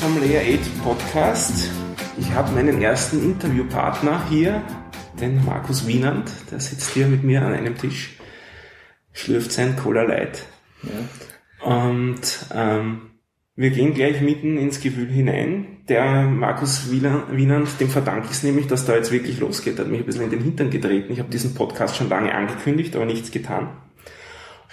vom Layer 8 Podcast. Ich habe meinen ersten Interviewpartner hier, den Markus Wienand. Der sitzt hier mit mir an einem Tisch, schlürft sein Cola Light. Ja. Und ähm, wir gehen gleich mitten ins Gewühl hinein. Der Markus Wienand, dem verdanke ich es nämlich, dass da jetzt wirklich losgeht. Er hat mich ein bisschen in den Hintern getreten. Ich habe diesen Podcast schon lange angekündigt, aber nichts getan.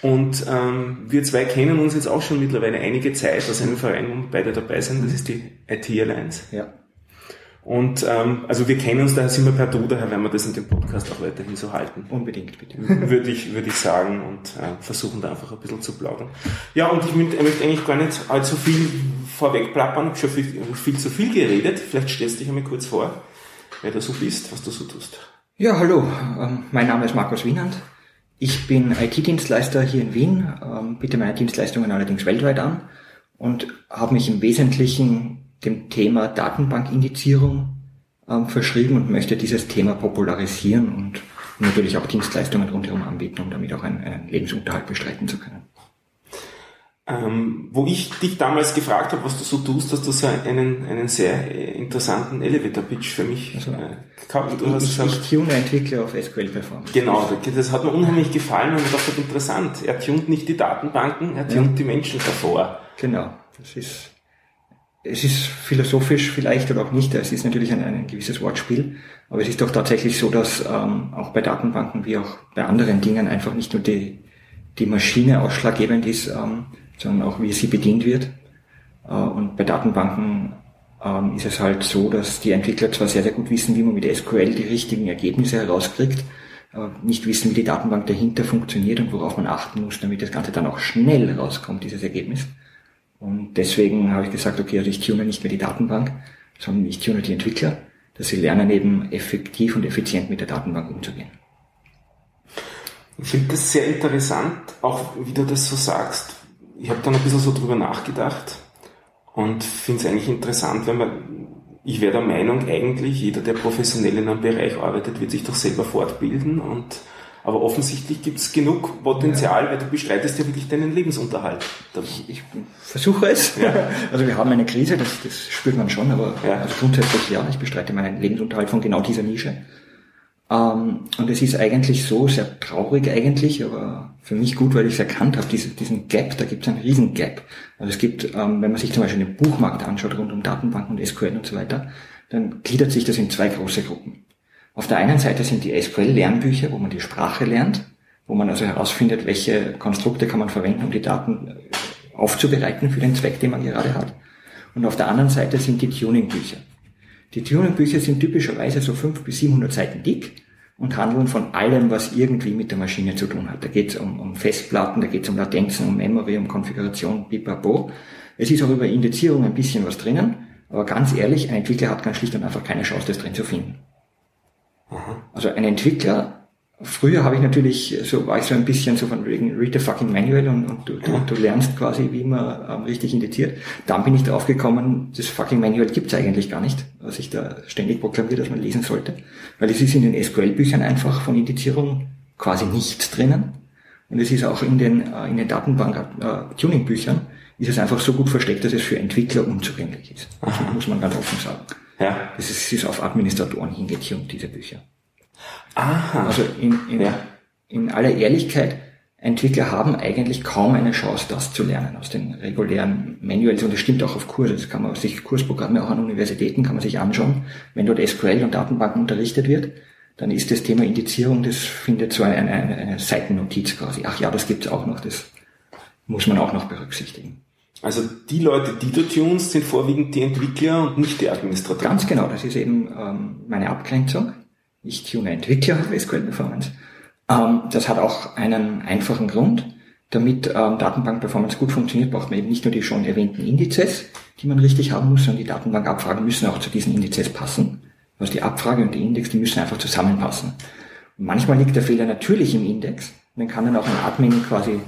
Und ähm, wir zwei kennen uns jetzt auch schon mittlerweile einige Zeit aus einem Verein, wo beide dabei sind. Das ist die IT Alliance. Ja. Und ähm, also wir kennen uns, daher sind wir per Du, daher werden wir das in dem Podcast auch weiterhin so halten. Unbedingt, bitte. Würde ich, würde ich sagen und äh, versuchen da einfach ein bisschen zu plaudern. Ja, und ich möchte, eigentlich gar nicht allzu viel vorweg plappern, ich habe schon viel, viel zu viel geredet. Vielleicht stellst du dich einmal kurz vor, wer du so bist, was du so tust. Ja, hallo, ähm, mein Name ist Markus Wienand. Ich bin IT-Dienstleister hier in Wien, ähm, biete meine Dienstleistungen allerdings weltweit an und habe mich im Wesentlichen dem Thema Datenbankindizierung ähm, verschrieben und möchte dieses Thema popularisieren und natürlich auch Dienstleistungen rundherum anbieten, um damit auch einen, einen Lebensunterhalt bestreiten zu können. Ähm, wo ich dich damals gefragt habe, was du so tust, hast du so einen, einen sehr äh, interessanten Elevator-Pitch für mich also, äh, gehabt. Du ich, hast gesagt, ich tune Entwickler auf SQL Performance. Genau, das hat mir unheimlich gefallen und ich dachte, interessant. Er tunt nicht die Datenbanken, er tunt ja. die Menschen davor. Genau, das ist es ist philosophisch vielleicht oder auch nicht, es ist natürlich ein, ein gewisses Wortspiel, aber es ist doch tatsächlich so, dass ähm, auch bei Datenbanken wie auch bei anderen Dingen einfach nicht nur die, die Maschine ausschlaggebend ist, ähm, sondern auch wie sie bedient wird. Äh, und bei Datenbanken ähm, ist es halt so, dass die Entwickler zwar sehr, sehr gut wissen, wie man mit SQL die richtigen Ergebnisse herauskriegt, aber nicht wissen, wie die Datenbank dahinter funktioniert und worauf man achten muss, damit das Ganze dann auch schnell rauskommt, dieses Ergebnis. Und deswegen habe ich gesagt, okay, also ich tune nicht mehr die Datenbank, sondern ich tune die Entwickler, dass sie lernen eben effektiv und effizient mit der Datenbank umzugehen. Ich finde das sehr interessant, auch wie du das so sagst. Ich habe dann ein bisschen so drüber nachgedacht und finde es eigentlich interessant, wenn man, ich wäre der Meinung, eigentlich jeder, der professionell in einem Bereich arbeitet, wird sich doch selber fortbilden und aber offensichtlich gibt es genug Potenzial, ja. weil du bestreitest ja wirklich deinen Lebensunterhalt. Ich, ich versuche es. Ja. Also wir haben eine Krise, das, das spürt man schon, aber ja. also grundsätzlich ja, ich bestreite meinen Lebensunterhalt von genau dieser Nische. Ähm, und es ist eigentlich so, sehr traurig eigentlich, aber für mich gut, weil ich es erkannt habe, diese, diesen Gap, da gibt es einen riesen Gap. Also es gibt, ähm, wenn man sich zum Beispiel den Buchmarkt anschaut rund um Datenbanken und SQL und so weiter, dann gliedert sich das in zwei große Gruppen. Auf der einen Seite sind die SQL-Lernbücher, wo man die Sprache lernt, wo man also herausfindet, welche Konstrukte kann man verwenden, um die Daten äh, aufzubereiten für den Zweck, den man gerade hat. Und auf der anderen Seite sind die Tuning-Bücher. Die Tuning-Bücher sind typischerweise so 500 bis 700 Seiten dick und handeln von allem, was irgendwie mit der Maschine zu tun hat. Da geht es um, um, Festplatten, da geht es um Latenzen, um Memory, um Konfiguration, pipapo. Es ist auch über Indizierung ein bisschen was drinnen, aber ganz ehrlich, ein Entwickler hat ganz schlicht und einfach keine Chance, das drin zu finden. Also ein Entwickler, früher habe ich natürlich, so war ich so ein bisschen so von wegen read the fucking manual und, und du, du, du, lernst quasi, wie man ähm, richtig indiziert. Dann bin ich drauf gekommen, das fucking Manual gibt's eigentlich gar nicht, was ich da ständig proklamiere, dass man lesen sollte. Weil es ist in den SQL-Büchern einfach von Indizierung quasi nichts drinnen. Und es ist auch in den, äh, in den Datenbank-Tuning-Büchern äh, ist es einfach so gut versteckt, dass es für Entwickler unzugänglich ist. Das muss man ganz offen sagen. Ja. Es ist, es ist auf Administratoren hingetunt, diese Bücher. Aha. Also in, in, ja. in aller Ehrlichkeit, Entwickler haben eigentlich kaum eine Chance, das zu lernen aus den regulären Manuals. Und das stimmt auch auf Kurse. Das kann man sich Kursprogramme auch an Universitäten kann man sich anschauen. Wenn dort SQL und Datenbanken unterrichtet wird, dann ist das Thema Indizierung, das findet so eine, eine, eine Seitennotiz quasi. Ach ja, das gibt's auch noch. Das muss man auch noch berücksichtigen. Also die Leute, die du tunst, sind vorwiegend die Entwickler und nicht die Administratoren. Ganz genau, das ist eben ähm, meine Abgrenzung. Ich tune Entwickler auf SQL Performance. Ähm, das hat auch einen einfachen Grund. Damit ähm, Datenbank-Performance gut funktioniert, braucht man eben nicht nur die schon erwähnten Indizes, die man richtig haben muss, sondern die Datenbankabfragen müssen auch zu diesen Indizes passen. Also die Abfrage und die Index, die müssen einfach zusammenpassen. Und manchmal liegt der Fehler natürlich im Index. Dann kann dann auch ein Admin quasi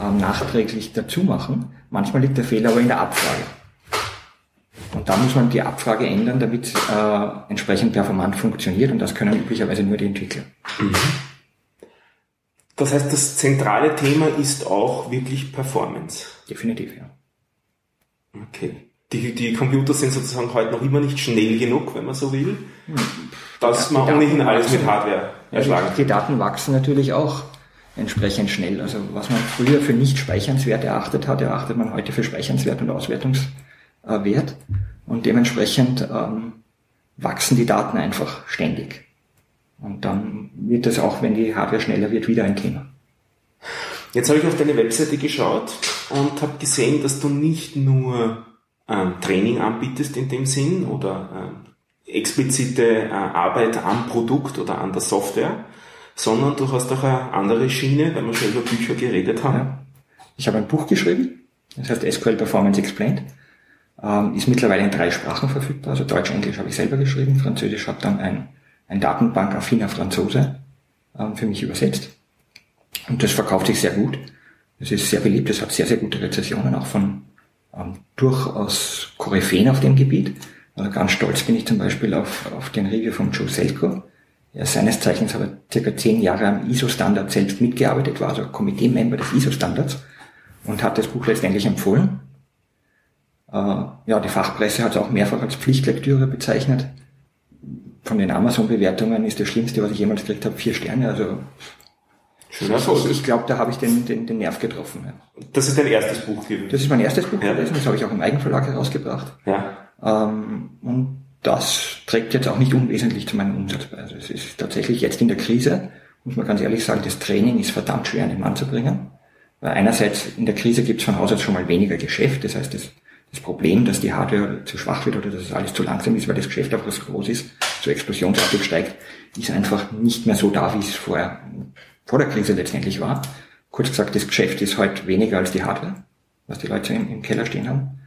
ähm, nachträglich dazu machen. Manchmal liegt der Fehler aber in der Abfrage. Und da muss man die Abfrage ändern, damit äh, entsprechend performant funktioniert und das können üblicherweise nur die Entwickler. Mhm. Das heißt, das zentrale Thema ist auch wirklich Performance. Definitiv, ja. Okay. Die, die Computer sind sozusagen heute noch immer nicht schnell genug, wenn man so will, dass man ohnehin alles mit Hardware erschlagen Die, die Daten wachsen natürlich auch entsprechend schnell. Also was man früher für nicht speichernswert erachtet hat, erachtet man heute für speichernswert und Auswertungswert. Und dementsprechend ähm, wachsen die Daten einfach ständig. Und dann wird das auch, wenn die Hardware schneller wird, wieder ein Thema. Jetzt habe ich auf deine Webseite geschaut und habe gesehen, dass du nicht nur ähm, Training anbietest in dem Sinn oder ähm, explizite äh, Arbeit am Produkt oder an der Software, sondern du hast auch eine andere Schiene, weil wir schon über Bücher geredet haben. Ja. Ich habe ein Buch geschrieben, das heißt SQL Performance Explained. Ähm, ist mittlerweile in drei Sprachen verfügbar, also Deutsch, Englisch habe ich selber geschrieben, Französisch hat dann ein, ein Datenbank-affiner Franzose ähm, für mich übersetzt. Und das verkauft sich sehr gut. Es ist sehr beliebt, es hat sehr, sehr gute Rezessionen, auch von ähm, durchaus Koryphäen auf dem Gebiet. Also ganz stolz bin ich zum Beispiel auf, auf den Review von Joe Selko. Er seines Zeichens hat er circa zehn Jahre am ISO-Standard selbst mitgearbeitet, war also Komitee-Member des ISO-Standards und hat das Buch letztendlich empfohlen. Äh, ja, die Fachpresse hat es auch mehrfach als Pflichtlektüre bezeichnet. Von den Amazon-Bewertungen ist das Schlimmste, was ich jemals gekriegt habe, vier Sterne. Also Schöner Ich, ich glaube, da habe ich den, den, den Nerv getroffen. Ja. Das ist dein erstes Buch gewesen? Das ist mein erstes Buch ja. gewesen, das habe ich auch im Eigenverlag herausgebracht. Ja. Ähm, und das trägt jetzt auch nicht unwesentlich zu meinem Umsatz bei. Also es ist tatsächlich jetzt in der Krise, muss man ganz ehrlich sagen, das Training ist verdammt schwer an den Mann zu bringen. Weil einerseits in der Krise gibt es von Haus aus schon mal weniger Geschäft, das heißt, das, das Problem, dass die Hardware zu schwach wird oder dass es alles zu langsam ist, weil das Geschäft einfach so groß ist, so explosionsartig steigt, ist einfach nicht mehr so da, wie es vorher vor der Krise letztendlich war. Kurz gesagt, das Geschäft ist heute weniger als die Hardware, was die Leute im, im Keller stehen haben.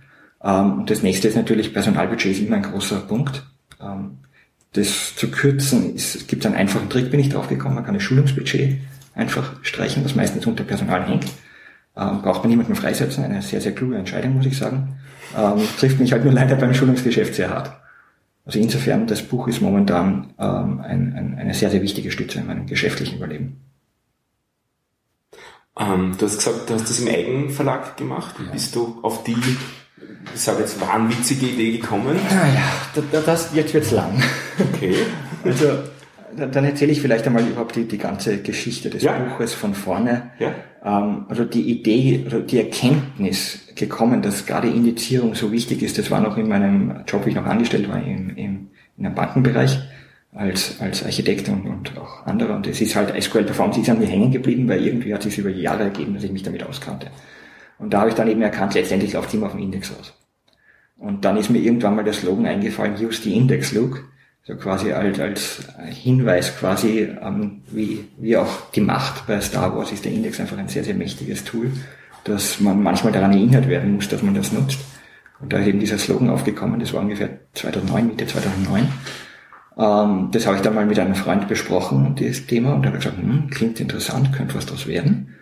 Ähm, und das nächste ist natürlich, Personalbudget ist immer ein großer Punkt. Ähm, das zu kürzen, ist, es gibt einen einfachen Trick, bin ich drauf gekommen, man kann das Schulungsbudget einfach streichen, was meistens unter Personal hängt. Ähm, braucht man niemanden freisetzen, eine sehr, sehr kluge Entscheidung, muss ich sagen. Ähm, trifft mich halt nur leider beim Schulungsgeschäft sehr hart. Also insofern, das Buch ist momentan ähm, ein, ein, eine sehr, sehr wichtige Stütze in meinem geschäftlichen Überleben. Ähm, du hast gesagt, du hast das im Eigenverlag gemacht. Ja. Bist du auf die, ich sage jetzt, wahnwitzige Idee gekommen? Naja, das, das, jetzt wird's lang. Okay. also, dann erzähle ich vielleicht einmal überhaupt die, die ganze Geschichte des ja. Buches von vorne. Ja. Ähm, also die Idee, die Erkenntnis gekommen, dass gerade Indizierung so wichtig ist, das war noch in meinem Job, wie ich noch angestellt war, im, im, in einem Bankenbereich als, als Architekt und, und auch andere. Und es ist halt SQL Performance ist an mir hängen geblieben, weil irgendwie hat es über Jahre ergeben, dass ich mich damit auskannte. Und da habe ich dann eben erkannt, letztendlich läuft immer auf dem Index aus. Und dann ist mir irgendwann mal der Slogan eingefallen, use the index look. So quasi als, als Hinweis quasi, ähm, wie, wie auch die Macht bei Star Wars ist der Index einfach ein sehr, sehr mächtiges Tool, dass man manchmal daran erinnert werden muss, dass man das nutzt. Und da ist eben dieser Slogan aufgekommen, das war ungefähr 2009, Mitte 2009. Ähm, das habe ich dann mal mit einem Freund besprochen, dieses Thema, und er hat gesagt, hm, klingt interessant, könnte was daraus werden.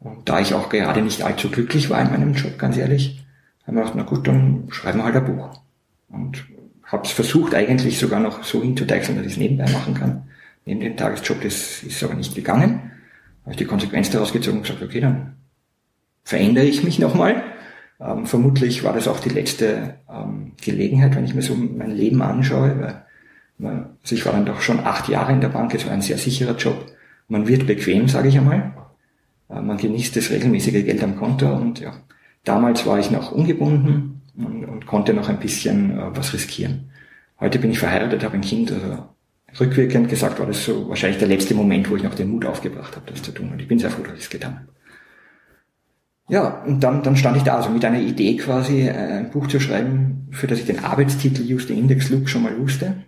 Und da ich auch gerade nicht allzu glücklich war in meinem Job, ganz ehrlich, haben wir gedacht, na gut, dann schreiben wir halt ein Buch. Und habe es versucht eigentlich sogar noch so hinzudeichseln, dass ich es nebenbei machen kann. Neben dem Tagesjob, das ist aber nicht gegangen. Habe ich die Konsequenz daraus gezogen und gesagt, okay, dann verändere ich mich nochmal. Ähm, vermutlich war das auch die letzte ähm, Gelegenheit, wenn ich mir so mein Leben anschaue, weil also ich war dann doch schon acht Jahre in der Bank, es war ein sehr sicherer Job. Man wird bequem, sage ich einmal. Äh, man genießt das regelmäßige Geld am Konto und ja, damals war ich noch ungebunden und, und konnte noch ein bisschen uh, was riskieren. Heute bin ich verheiratet, habe ein Kind, also rückwirkend gesagt war das so wahrscheinlich der letzte Moment, wo ich noch den Mut aufgebracht habe, das zu tun. Und ich bin sehr froh, dass ich es getan habe. Ja, und dann, dann stand ich da also mit einer Idee quasi, äh, ein Buch zu schreiben, für das ich den Arbeitstitel Use the Index Look schon mal wusste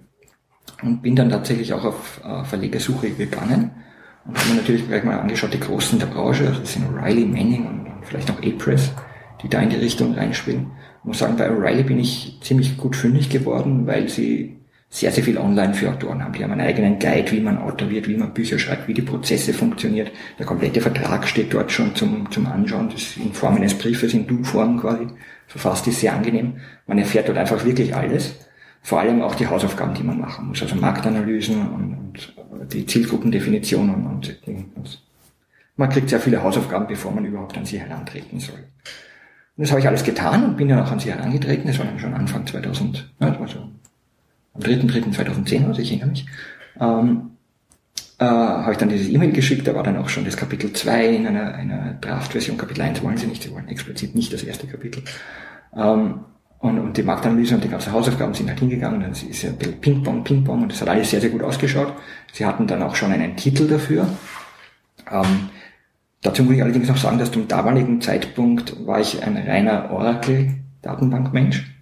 und bin dann tatsächlich auch auf äh, Verlegersuche gegangen und habe mir natürlich gleich mal angeschaut, die Großen der Branche, also das sind O'Reilly, Manning und, vielleicht auch A-Press, die da in die Richtung reinspielen. Ich muss sagen, bei O'Reilly bin ich ziemlich gut fündig geworden, weil sie sehr, sehr viel online für Autoren haben. Die haben einen eigenen Guide, wie man Autor wird, wie man Bücher schreibt, wie die Prozesse funktioniert. Der komplette Vertrag steht dort schon zum, zum Anschauen. Das ist in Form eines Briefes, in Du-Form quasi. Verfasst ist sehr angenehm. Man erfährt dort einfach wirklich alles vor allem auch die Hausaufgaben, die man machen muss, also Marktanalysen und, und die Zielgruppendefinition und, und, und man kriegt sehr viele Hausaufgaben, bevor man überhaupt an sie herantreten soll. Und das habe ich alles getan und bin dann auch an sie herangetreten. Das war dann schon Anfang 2000, ja, das war so am 3.3.2010, also ich erinnere mich. Ähm, äh, habe ich dann dieses E-Mail geschickt, da war dann auch schon das Kapitel 2 in einer, einer Draft-Version. Kapitel 1 wollen sie nicht, sie wollen explizit nicht das erste Kapitel. Ähm, und, und die Marktanalyse und die ganzen Hausaufgaben sind halt hingegangen. Dann ist ja ein bisschen Ping-Pong, Ping-Pong und das hat alles sehr, sehr gut ausgeschaut. Sie hatten dann auch schon einen Titel dafür. Ähm, dazu muss ich allerdings noch sagen, dass zum damaligen Zeitpunkt war ich ein reiner Oracle-Datenbankmensch.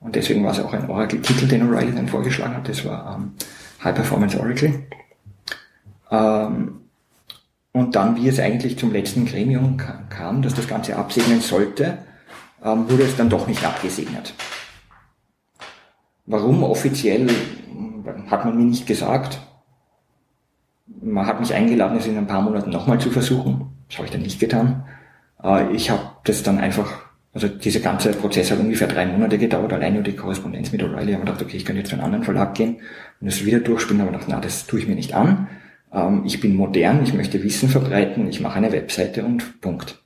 Und deswegen war es auch ein Oracle-Titel, den O'Reilly dann vorgeschlagen hat. Das war ähm, High Performance Oracle. Ähm, und dann, wie es eigentlich zum letzten Gremium kam, dass das Ganze absegnen sollte, ähm, wurde es dann doch nicht abgesegnet. Warum offiziell hat man mir nicht gesagt. Man hat mich eingeladen, es in ein paar Monaten nochmal zu versuchen. Das habe ich dann nicht getan. Äh, ich habe das dann einfach, also dieser ganze Prozess hat ungefähr drei Monate gedauert, alleine nur die Korrespondenz mit O'Reilly. Ich habe gedacht, okay, ich kann jetzt zu einem anderen Verlag gehen und das wieder durchspielen, aber gedacht, na, das tue ich mir nicht an. Ähm, ich bin modern, ich möchte Wissen verbreiten, ich mache eine Webseite und Punkt.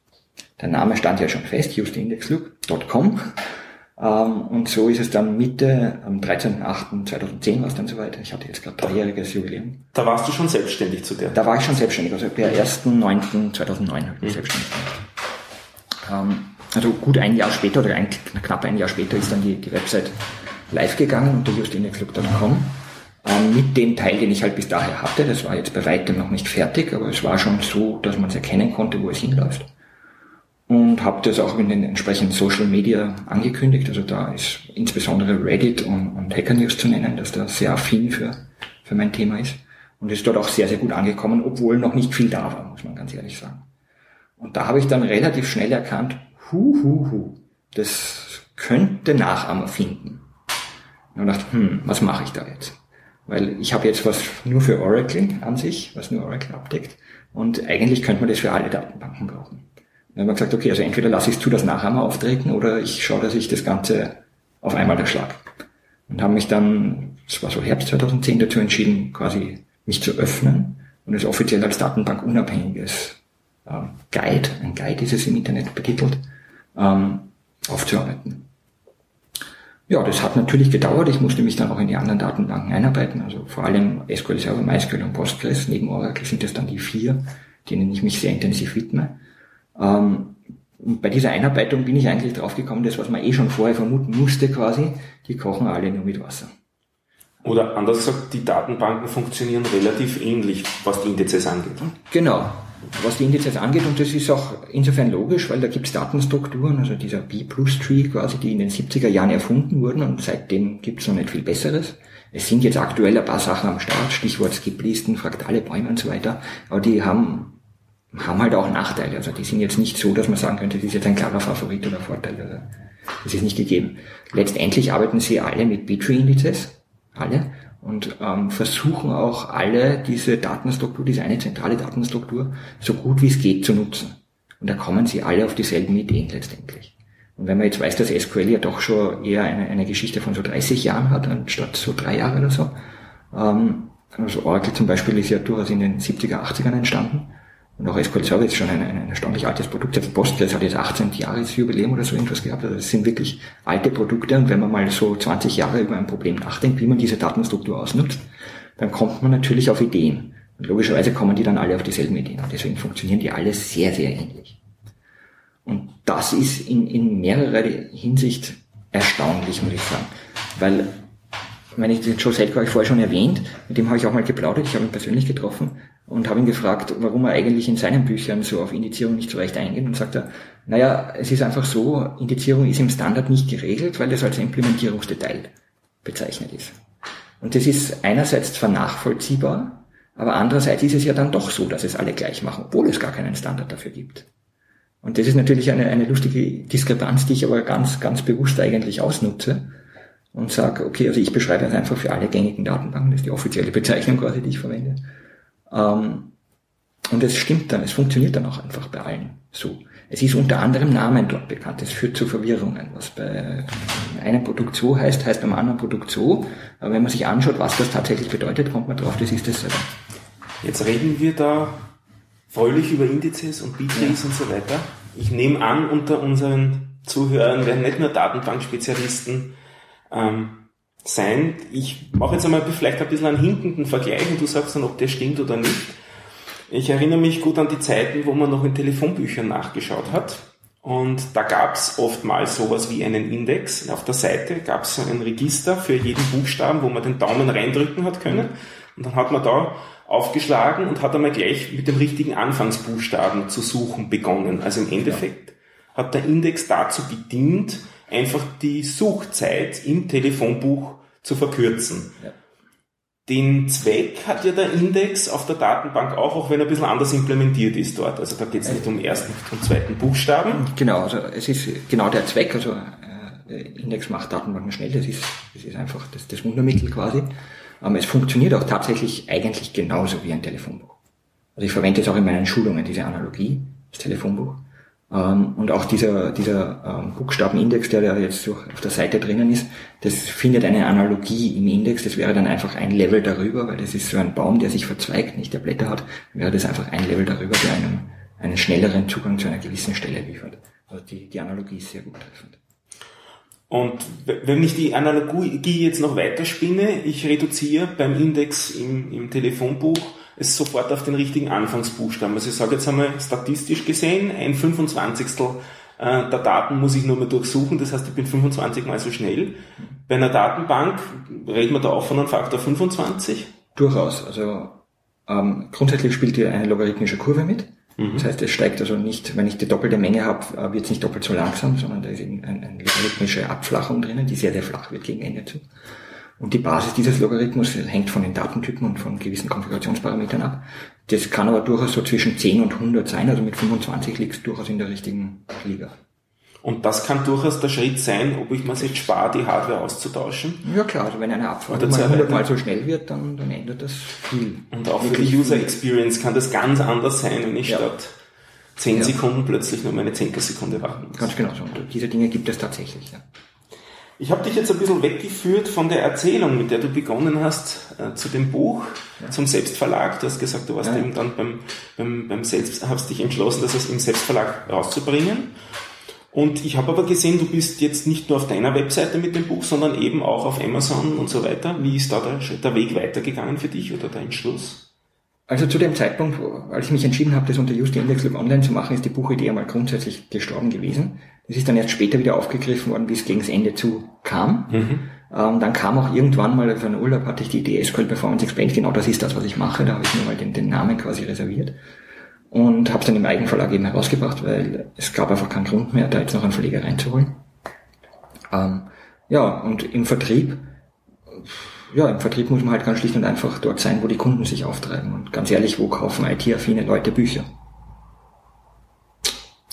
Der Name stand ja schon fest, justindexlook.com. Ähm, und so ist es dann Mitte, am 13.08.2010 war es dann soweit. Ich hatte jetzt gerade dreijähriges Jubiläum. Da warst du schon selbstständig zu der? Da war ich schon selbstständig, also per 1.9.2009 habe ich mich mhm. selbstständig gemacht. Ähm, also gut ein Jahr später oder ein, knapp ein Jahr später ist dann die, die Website live gegangen unter justindexlook.com ähm, mit dem Teil, den ich halt bis daher hatte. Das war jetzt bei weitem noch nicht fertig, aber es war schon so, dass man es erkennen konnte, wo es hinläuft. Und habe das auch in den entsprechenden Social Media angekündigt. Also da ist insbesondere Reddit und, und Hacker News zu nennen, dass da sehr affin für, für mein Thema ist. Und ist dort auch sehr, sehr gut angekommen, obwohl noch nicht viel da war, muss man ganz ehrlich sagen. Und da habe ich dann relativ schnell erkannt, hu, hu, hu, das könnte Nachahmer finden. Und dachte, hm, was mache ich da jetzt? Weil ich habe jetzt was nur für Oracle an sich, was nur Oracle abdeckt. Und eigentlich könnte man das für alle Datenbanken brauchen. Dann haben wir gesagt, okay, also entweder lasse ich es zu, das Nachahmer auftreten, oder ich schaue, dass ich das Ganze auf einmal erschlag. Und haben mich dann, das war so Herbst 2010, dazu entschieden, quasi mich zu öffnen und es offiziell als Datenbank unabhängiges ähm, Guide, ein Guide ist es im Internet betitelt, ähm, aufzuarbeiten. Ja, das hat natürlich gedauert. Ich musste mich dann auch in die anderen Datenbanken einarbeiten. Also vor allem SQL Server, MySQL und Postgres. Neben Oracle sind das dann die vier, denen ich mich sehr intensiv widme. Ähm, und bei dieser Einarbeitung bin ich eigentlich draufgekommen, das, was man eh schon vorher vermuten musste quasi, die kochen alle nur mit Wasser. Oder anders gesagt, die Datenbanken funktionieren relativ ähnlich, was die Indizes angeht. Genau was die Indizes angeht, und das ist auch insofern logisch, weil da gibt es Datenstrukturen, also dieser B-Plus-Tree quasi, die in den 70er Jahren erfunden wurden und seitdem gibt es noch nicht viel Besseres. Es sind jetzt aktuell ein paar Sachen am Start, Stichwort Skip-Listen, fraktale Bäume und so weiter, aber die haben, haben halt auch Nachteile. Also die sind jetzt nicht so, dass man sagen könnte, das ist jetzt ein klarer Favorit oder Vorteil. Also das ist nicht gegeben. Letztendlich arbeiten sie alle mit B-Tree-Indizes, alle, und ähm, versuchen auch alle diese Datenstruktur, diese eine zentrale Datenstruktur, so gut wie es geht zu nutzen. Und da kommen sie alle auf dieselben Ideen letztendlich. Und wenn man jetzt weiß, dass SQL ja doch schon eher eine, eine Geschichte von so 30 Jahren hat, anstatt so drei Jahre oder so, ähm, also Oracle zum Beispiel ist ja durchaus in den 70er, 80ern entstanden, und auch SQL Server ist schon ein, ein erstaunlich altes Produkt. Selbst Postgres hat jetzt 18 Jahresjubiläum oder so irgendwas gehabt. Also das sind wirklich alte Produkte. Und wenn man mal so 20 Jahre über ein Problem nachdenkt, wie man diese Datenstruktur ausnutzt, dann kommt man natürlich auf Ideen. Und logischerweise kommen die dann alle auf dieselben Ideen. Und deswegen funktionieren die alle sehr, sehr ähnlich. Und das ist in, in mehrerer Hinsicht erstaunlich, muss ich sagen. Weil ich den Joe Selko habe ich vorher schon erwähnt, mit dem habe ich auch mal geplaudert, ich habe ihn persönlich getroffen und habe ihn gefragt, warum er eigentlich in seinen Büchern so auf Indizierung nicht so recht eingeht und sagt er, naja, es ist einfach so, Indizierung ist im Standard nicht geregelt, weil das als Implementierungsdetail bezeichnet ist. Und das ist einerseits zwar nachvollziehbar, aber andererseits ist es ja dann doch so, dass es alle gleich machen, obwohl es gar keinen Standard dafür gibt. Und das ist natürlich eine, eine lustige Diskrepanz, die ich aber ganz, ganz bewusst eigentlich ausnutze und sage, okay, also ich beschreibe das einfach für alle gängigen Datenbanken, das ist die offizielle Bezeichnung quasi, die ich verwende. Ähm, und es stimmt dann, es funktioniert dann auch einfach bei allen so. Es ist unter anderem Namen dort bekannt. Es führt zu Verwirrungen. Was bei einem Produkt so heißt, heißt beim anderen Produkt so. Aber wenn man sich anschaut, was das tatsächlich bedeutet, kommt man drauf, das ist dasselbe. Jetzt reden wir da fröhlich über Indizes und B-Trees ja. und so weiter. Ich nehme an, unter unseren zuhören, werden nicht nur Datenbankspezialisten ähm, sein. Ich mache jetzt einmal vielleicht ein bisschen einen hinkenden Vergleich und du sagst dann, ob der stimmt oder nicht. Ich erinnere mich gut an die Zeiten, wo man noch in Telefonbüchern nachgeschaut hat. Und da gab es oftmals sowas wie einen Index. Auf der Seite gab es ein Register für jeden Buchstaben, wo man den Daumen reindrücken hat können. Und dann hat man da aufgeschlagen und hat einmal gleich mit dem richtigen Anfangsbuchstaben zu suchen begonnen. Also im Endeffekt ja. hat der Index dazu gedient, einfach die Suchzeit im Telefonbuch zu verkürzen. Ja. Den Zweck hat ja der Index auf der Datenbank auch, auch wenn er ein bisschen anders implementiert ist dort. Also da geht es nicht um ersten und zweiten Buchstaben. Genau, also es ist genau der Zweck, also äh, Index macht Datenbanken schnell, das ist, das ist einfach das, das Wundermittel quasi. Ähm, es funktioniert auch tatsächlich eigentlich genauso wie ein Telefonbuch. Also ich verwende es auch in meinen Schulungen, diese Analogie, das Telefonbuch. Ähm, und auch dieser, dieser ähm, Buchstabenindex, der da jetzt auf der Seite drinnen ist, das findet eine Analogie im Index. Das wäre dann einfach ein Level darüber, weil das ist so ein Baum, der sich verzweigt, nicht der Blätter hat, wäre das einfach ein Level darüber, der einem einen schnelleren Zugang zu einer gewissen Stelle liefert. Also die, die Analogie ist sehr gut treffend. Und wenn ich die Analogie jetzt noch weiterspinne, ich reduziere beim Index im, im Telefonbuch es sofort auf den richtigen Anfangsbuchstaben. Also ich sage jetzt einmal statistisch gesehen, ein 25. Äh, der Daten muss ich nur mal durchsuchen, das heißt, ich bin 25 mal so schnell. Bei einer Datenbank reden wir da auch von einem Faktor 25? Durchaus. Also ähm, grundsätzlich spielt hier eine logarithmische Kurve mit. Mhm. Das heißt, es steigt also nicht, wenn ich die doppelte Menge habe, äh, wird es nicht doppelt so langsam, sondern da ist eben eine, eine logarithmische Abflachung drinnen, die sehr, sehr flach wird gegen Ende zu. Und die Basis dieses Logarithmus hängt von den Datentypen und von gewissen Konfigurationsparametern ab. Das kann aber durchaus so zwischen 10 und 100 sein, also mit 25 liegt es durchaus in der richtigen Liga. Und das kann durchaus der Schritt sein, ob ich mir jetzt spare, die Hardware auszutauschen. Ja klar, also wenn eine Abfrage mal 100 Mal so schnell wird, dann, dann ändert das viel. Und auch für die User Experience kann das ganz anders sein, wenn ich ja. statt 10 ja. Sekunden plötzlich nur meine Zehntelsekunde warten muss. Ganz genau so. Und diese Dinge gibt es tatsächlich, ja. Ich habe dich jetzt ein bisschen weggeführt von der Erzählung, mit der du begonnen hast, äh, zu dem Buch, ja. zum Selbstverlag. Du hast gesagt, du warst ja. eben dann beim, beim, beim Selbst, hast dich entschlossen, das im Selbstverlag rauszubringen. Und ich habe aber gesehen, du bist jetzt nicht nur auf deiner Webseite mit dem Buch, sondern eben auch auf Amazon und so weiter. Wie ist da der, der Weg weitergegangen für dich oder der Entschluss? Also zu dem Zeitpunkt, als ich mich entschieden habe, das unter Just Index Lab Online zu machen, ist die Buchidee einmal grundsätzlich gestorben gewesen. Das ist dann erst später wieder aufgegriffen worden, wie es gegen das Ende zu kam. Mhm. Ähm, dann kam auch irgendwann mal für einen Urlaub, hatte ich die Idee SQL Performance Explained, genau das ist das, was ich mache. Da habe ich mir mal den, den Namen quasi reserviert und habe es dann im Eigenverlag eben herausgebracht, weil es gab einfach keinen Grund mehr, da jetzt noch einen Verleger reinzuholen. Ähm, ja, und im Vertrieb ja, im Vertrieb muss man halt ganz schlicht und einfach dort sein, wo die Kunden sich auftreiben. Und ganz ehrlich, wo kaufen IT-affine Leute Bücher?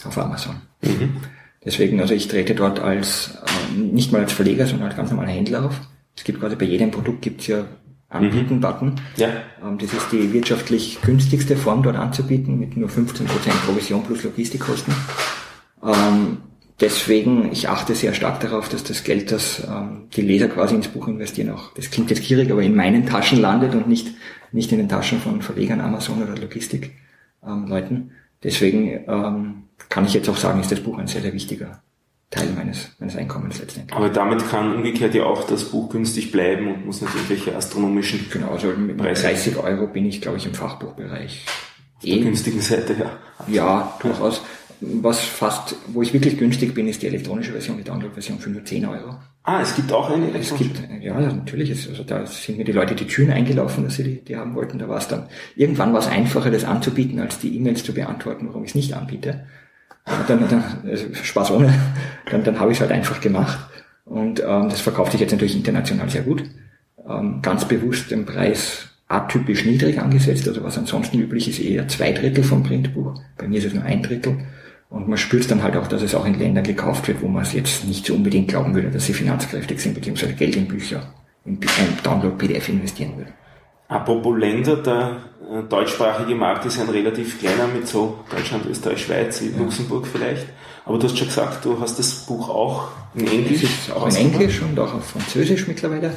Auf Amazon. Mhm. Deswegen, also ich trete dort als, äh, nicht mal als Verleger, sondern als ganz normaler Händler auf. Es gibt quasi bei jedem Produkt gibt's ja Anbieten-Button. Mhm. Ja. Ähm, das ist die wirtschaftlich günstigste Form dort anzubieten, mit nur 15% Provision plus Logistikkosten. Ähm, deswegen, ich achte sehr stark darauf, dass das Geld, das ähm, die Leser quasi ins Buch investieren, auch, das klingt jetzt gierig, aber in meinen Taschen landet und nicht, nicht in den Taschen von Verlegern, Amazon oder Logistikleuten. Ähm, Deswegen ähm, kann ich jetzt auch sagen, ist das Buch ein sehr, sehr wichtiger Teil meines, meines Einkommens letztendlich. Aber damit kann umgekehrt ja auch das Buch günstig bleiben und muss nicht irgendwelche astronomischen Genau, also mit Preise. 30 Euro bin ich, glaube ich, im Fachbuchbereich. Auf der eh. günstigen Seite, ja. Ja, durchaus was fast, wo ich wirklich günstig bin, ist die elektronische Version, die Download-Version für nur 10 Euro. Ah, es gibt auch eine elektronische? Es gibt, ja, natürlich. Es, also da sind mir die Leute die Türen eingelaufen, dass sie die, die haben wollten. Da war es dann, irgendwann war es einfacher, das anzubieten, als die E-Mails zu beantworten, warum ich es nicht anbiete. Und dann, dann also Spaß ohne, dann, dann habe ich es halt einfach gemacht. Und ähm, das verkauft sich jetzt natürlich international sehr gut. Ähm, ganz bewusst den Preis atypisch niedrig angesetzt, also was ansonsten üblich ist, eher zwei Drittel vom Printbuch. Bei mir ist es nur ein Drittel. Und man spürt dann halt auch, dass es auch in Ländern gekauft wird, wo man es jetzt nicht so unbedingt glauben würde, dass sie finanzkräftig sind, beziehungsweise Geld in Bücher, in Download-PDF investieren würden. Apropos Länder, der äh, deutschsprachige Markt ist ein relativ kleiner mit so Deutschland, Österreich, Schweiz. Luxemburg vielleicht. Aber du hast schon gesagt, du hast das Buch auch in Englisch. Ist auch in Englisch und auch auf Französisch mittlerweile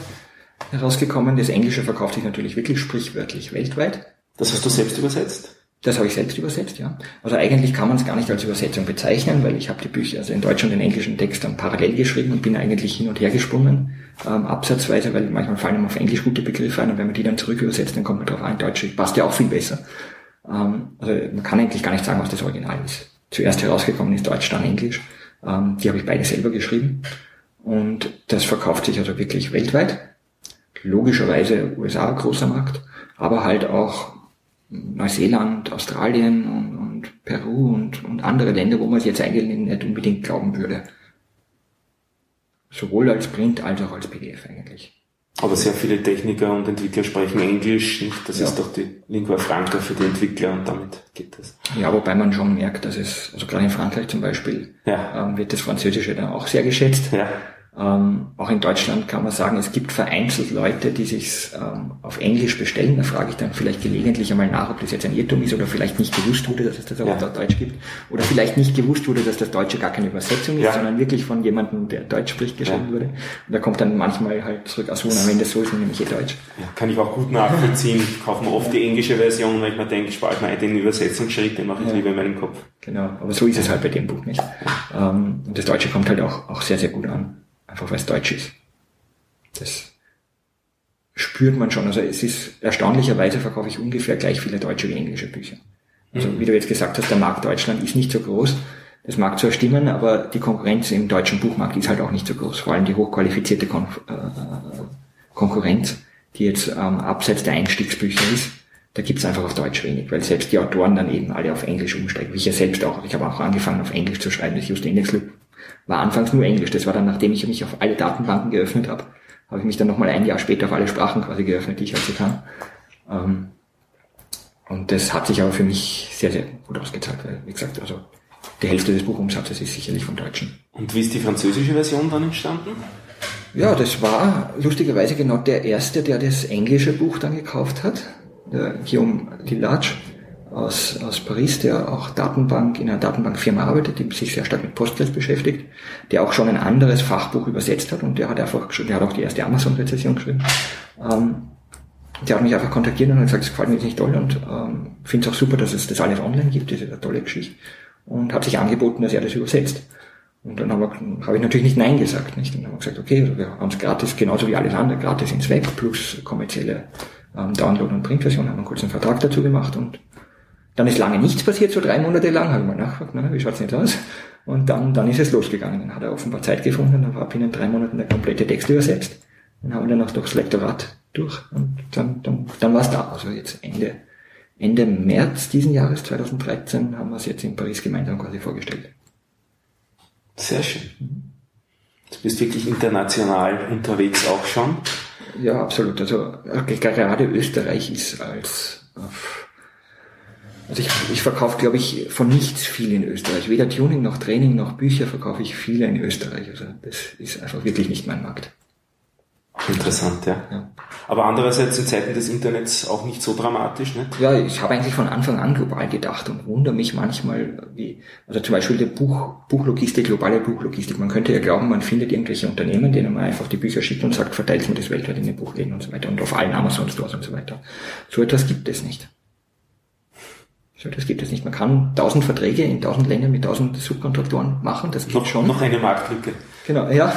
herausgekommen. Das Englische verkauft sich natürlich wirklich sprichwörtlich weltweit. Das hast du selbst übersetzt? Das habe ich selbst übersetzt, ja. Also eigentlich kann man es gar nicht als Übersetzung bezeichnen, weil ich habe die Bücher, also in Deutsch und den englischen Text dann parallel geschrieben und bin eigentlich hin und her gesprungen, ähm, absatzweise, weil manchmal fallen einem auf Englisch gute Begriffe ein und wenn man die dann zurück übersetzt, dann kommt man drauf ein, Deutsch passt ja auch viel besser. Ähm, also man kann eigentlich gar nicht sagen, was das Original ist. Zuerst herausgekommen ist Deutsch, dann Englisch. Ähm, die habe ich beide selber geschrieben und das verkauft sich also wirklich weltweit. Logischerweise USA großer Markt, aber halt auch Neuseeland, Australien und, und Peru und, und, andere Länder, wo man es jetzt eigentlich nicht unbedingt glauben würde. Sowohl als Print als auch als PDF eigentlich. Aber sehr viele Techniker und Entwickler sprechen Englisch. Das ja. ist doch die Lingua Franca für die Entwickler und damit geht das. Ja, wobei man schon merkt, dass es, also gerade in Frankreich zum Beispiel, ja. ähm, wird das Französische dann auch sehr geschätzt. Ja. Ähm, auch in Deutschland kann man sagen, es gibt vereinzelt Leute, die sich ähm, auf Englisch bestellen. Da frage ich dann vielleicht gelegentlich einmal nach, ob das jetzt ein Irrtum ist oder vielleicht nicht gewusst wurde, dass es das auch ja. auf Deutsch gibt. Oder vielleicht nicht gewusst wurde, dass das Deutsche gar keine Übersetzung ist, ja. sondern wirklich von jemandem, der Deutsch spricht, geschrieben ja. wurde. Und da kommt dann manchmal halt zurück, ach so, wenn das so ist, dann nehme ich eh Deutsch. Ja, kann ich auch gut nachvollziehen. Ich kaufe mir oft die englische Version, weil ich mir denke, spart mir den Übersetzungsschritt, den mache ich lieber in meinem Kopf. Genau, aber so ist es halt bei dem Buch nicht. Ähm, und das Deutsche kommt halt auch, auch sehr, sehr gut an. Einfach weil es Deutsch ist. Das spürt man schon. Also es ist erstaunlicherweise verkaufe ich ungefähr gleich viele deutsche wie englische Bücher. Also mhm. wie du jetzt gesagt hast, der Markt Deutschland ist nicht so groß. Das mag zwar stimmen, aber die Konkurrenz im deutschen Buchmarkt ist halt auch nicht so groß. Vor allem die hochqualifizierte Kon äh, Konkurrenz, die jetzt ähm, abseits der Einstiegsbücher ist, da gibt's einfach auf Deutsch wenig, weil selbst die Autoren dann eben alle auf Englisch umsteigen. Wie ich ja selbst auch. Ich habe auch angefangen auf Englisch zu schreiben. Das Just Index Loop war anfangs nur Englisch. Das war dann, nachdem ich mich auf alle Datenbanken geöffnet habe, habe ich mich dann nochmal ein Jahr später auf alle Sprachen quasi geöffnet, die ich also kann. Ähm, und das hat sich aber für mich sehr, sehr gut ausgezahlt, weil, wie gesagt, also die Hälfte des Buchumsatzes ist sicherlich vom Deutschen. Und wie ist die französische Version dann entstanden? Ja, das war lustigerweise genau der erste, der das englische Buch dann gekauft hat, der Guillaume Lillage aus, aus Paris, der auch Datenbank in einer Datenbankfirma arbeitet, die sich sehr stark mit Postgres beschäftigt, der auch schon ein anderes Fachbuch übersetzt hat und der hat einfach der hat auch die erste Amazon-Rezession geschrieben. Ähm, der hat mich einfach kontaktiert und hat gesagt, es gefällt mir nicht toll und ähm, finde es auch super, dass es das alles online gibt, das ist eine tolle Geschichte. Und hat sich angeboten, dass er das übersetzt. Und dann habe hab ich natürlich nicht Nein gesagt. Nicht? Und dann haben wir gesagt, okay, also wir haben es gratis, genauso wie alles andere, gratis ins Web, plus kommerzielle ähm, Download- und Printversion, haben einen kurzen Vertrag dazu gemacht und dann ist lange nichts passiert, so drei Monate lang, habe ich mal nachgefragt, na, wie schaut's nicht aus? Und dann, dann ist es losgegangen. Dann hat er offenbar Zeit gefunden, dann war binnen drei Monaten der komplette Text übersetzt. Dann haben wir dann auch durchs Lektorat durch und dann, dann, dann war es da. Also jetzt Ende, Ende März diesen Jahres, 2013, haben wir es jetzt in Paris gemeinsam quasi vorgestellt. Sehr schön. Du bist wirklich international unterwegs auch schon. Ja, absolut. Also gerade Österreich ist als also ich, ich verkaufe, glaube ich, von nichts viel in Österreich. Weder Tuning noch Training noch Bücher verkaufe ich viele in Österreich. Also das ist einfach wirklich nicht mein Markt. Interessant, ja. ja. Aber andererseits in Zeiten des Internets auch nicht so dramatisch, ne? Ja, ich habe eigentlich von Anfang an global gedacht und wundere mich manchmal, wie, also zum Beispiel der Buch, Buchlogistik, globale Buchlogistik. Man könnte ja glauben, man findet irgendwelche Unternehmen, denen man einfach die Bücher schickt und sagt, verteilt mir das weltweit in den Buchläden und so weiter und auf allen Amazon Stores und so weiter. So etwas gibt es nicht. Das gibt es nicht. Man kann tausend Verträge in tausend Ländern mit tausend Subkontraktoren machen. Das geht noch, schon. Noch eine Marktlücke. Genau, ja.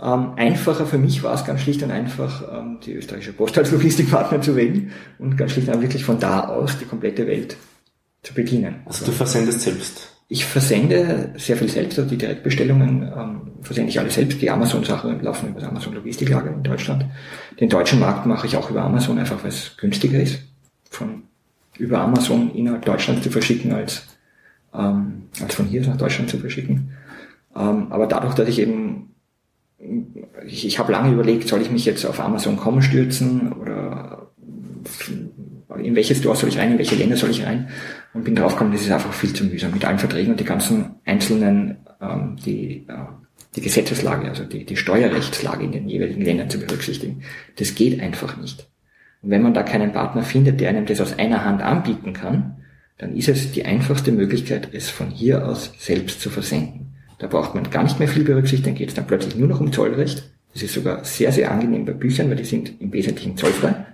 Ähm, einfacher für mich war es ganz schlicht und einfach, ähm, die österreichische Post als Logistikpartner zu wählen und ganz schlicht und einfach wirklich von da aus die komplette Welt zu bedienen. Also du versendest selbst? Ich versende sehr viel selbst, also die Direktbestellungen ähm, versende ich alle selbst. Die Amazon-Sachen laufen über das Amazon Logistiklager in Deutschland. Den deutschen Markt mache ich auch über Amazon, einfach weil es günstiger ist. Von über Amazon innerhalb Deutschlands zu verschicken, als, ähm, als von hier nach Deutschland zu verschicken. Ähm, aber dadurch, dass ich eben, ich, ich habe lange überlegt, soll ich mich jetzt auf Amazon.com stürzen oder in welches Store soll ich rein, in welche Länder soll ich rein und bin draufgekommen, das ist einfach viel zu mühsam mit allen Verträgen und die ganzen einzelnen, ähm, die, äh, die Gesetzeslage, also die, die Steuerrechtslage in den jeweiligen Ländern zu berücksichtigen. Das geht einfach nicht. Und wenn man da keinen Partner findet, der einem das aus einer Hand anbieten kann, dann ist es die einfachste Möglichkeit, es von hier aus selbst zu versenden. Da braucht man gar nicht mehr viel berücksichtigen, dann geht es dann plötzlich nur noch um Zollrecht. Das ist sogar sehr, sehr angenehm bei Büchern, weil die sind im Wesentlichen zollfrei.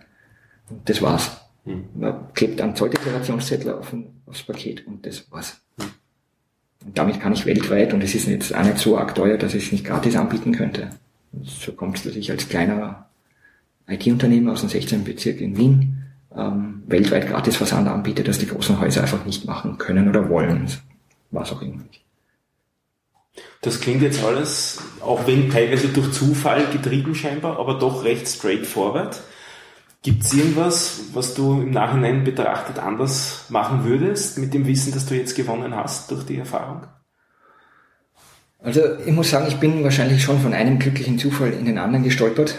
Und das war's. Hm. Man klebt einen Zolldeklarationszettel auf aufs Paket und das war's. Hm. Und damit kann ich weltweit, und es ist jetzt auch nicht so arg teuer, dass ich es nicht gratis anbieten könnte. Und so kommt es, dass ich als kleiner IT-Unternehmer aus dem 16. Bezirk in Wien ähm, weltweit gratis Versand anbiete, dass die großen Häuser einfach nicht machen können oder wollen. Was auch immer. Das klingt jetzt alles, auch wenn teilweise durch Zufall getrieben scheinbar, aber doch recht straightforward. Gibt es irgendwas, was du im Nachhinein betrachtet anders machen würdest, mit dem Wissen, das du jetzt gewonnen hast durch die Erfahrung? Also ich muss sagen, ich bin wahrscheinlich schon von einem glücklichen Zufall in den anderen gestolpert.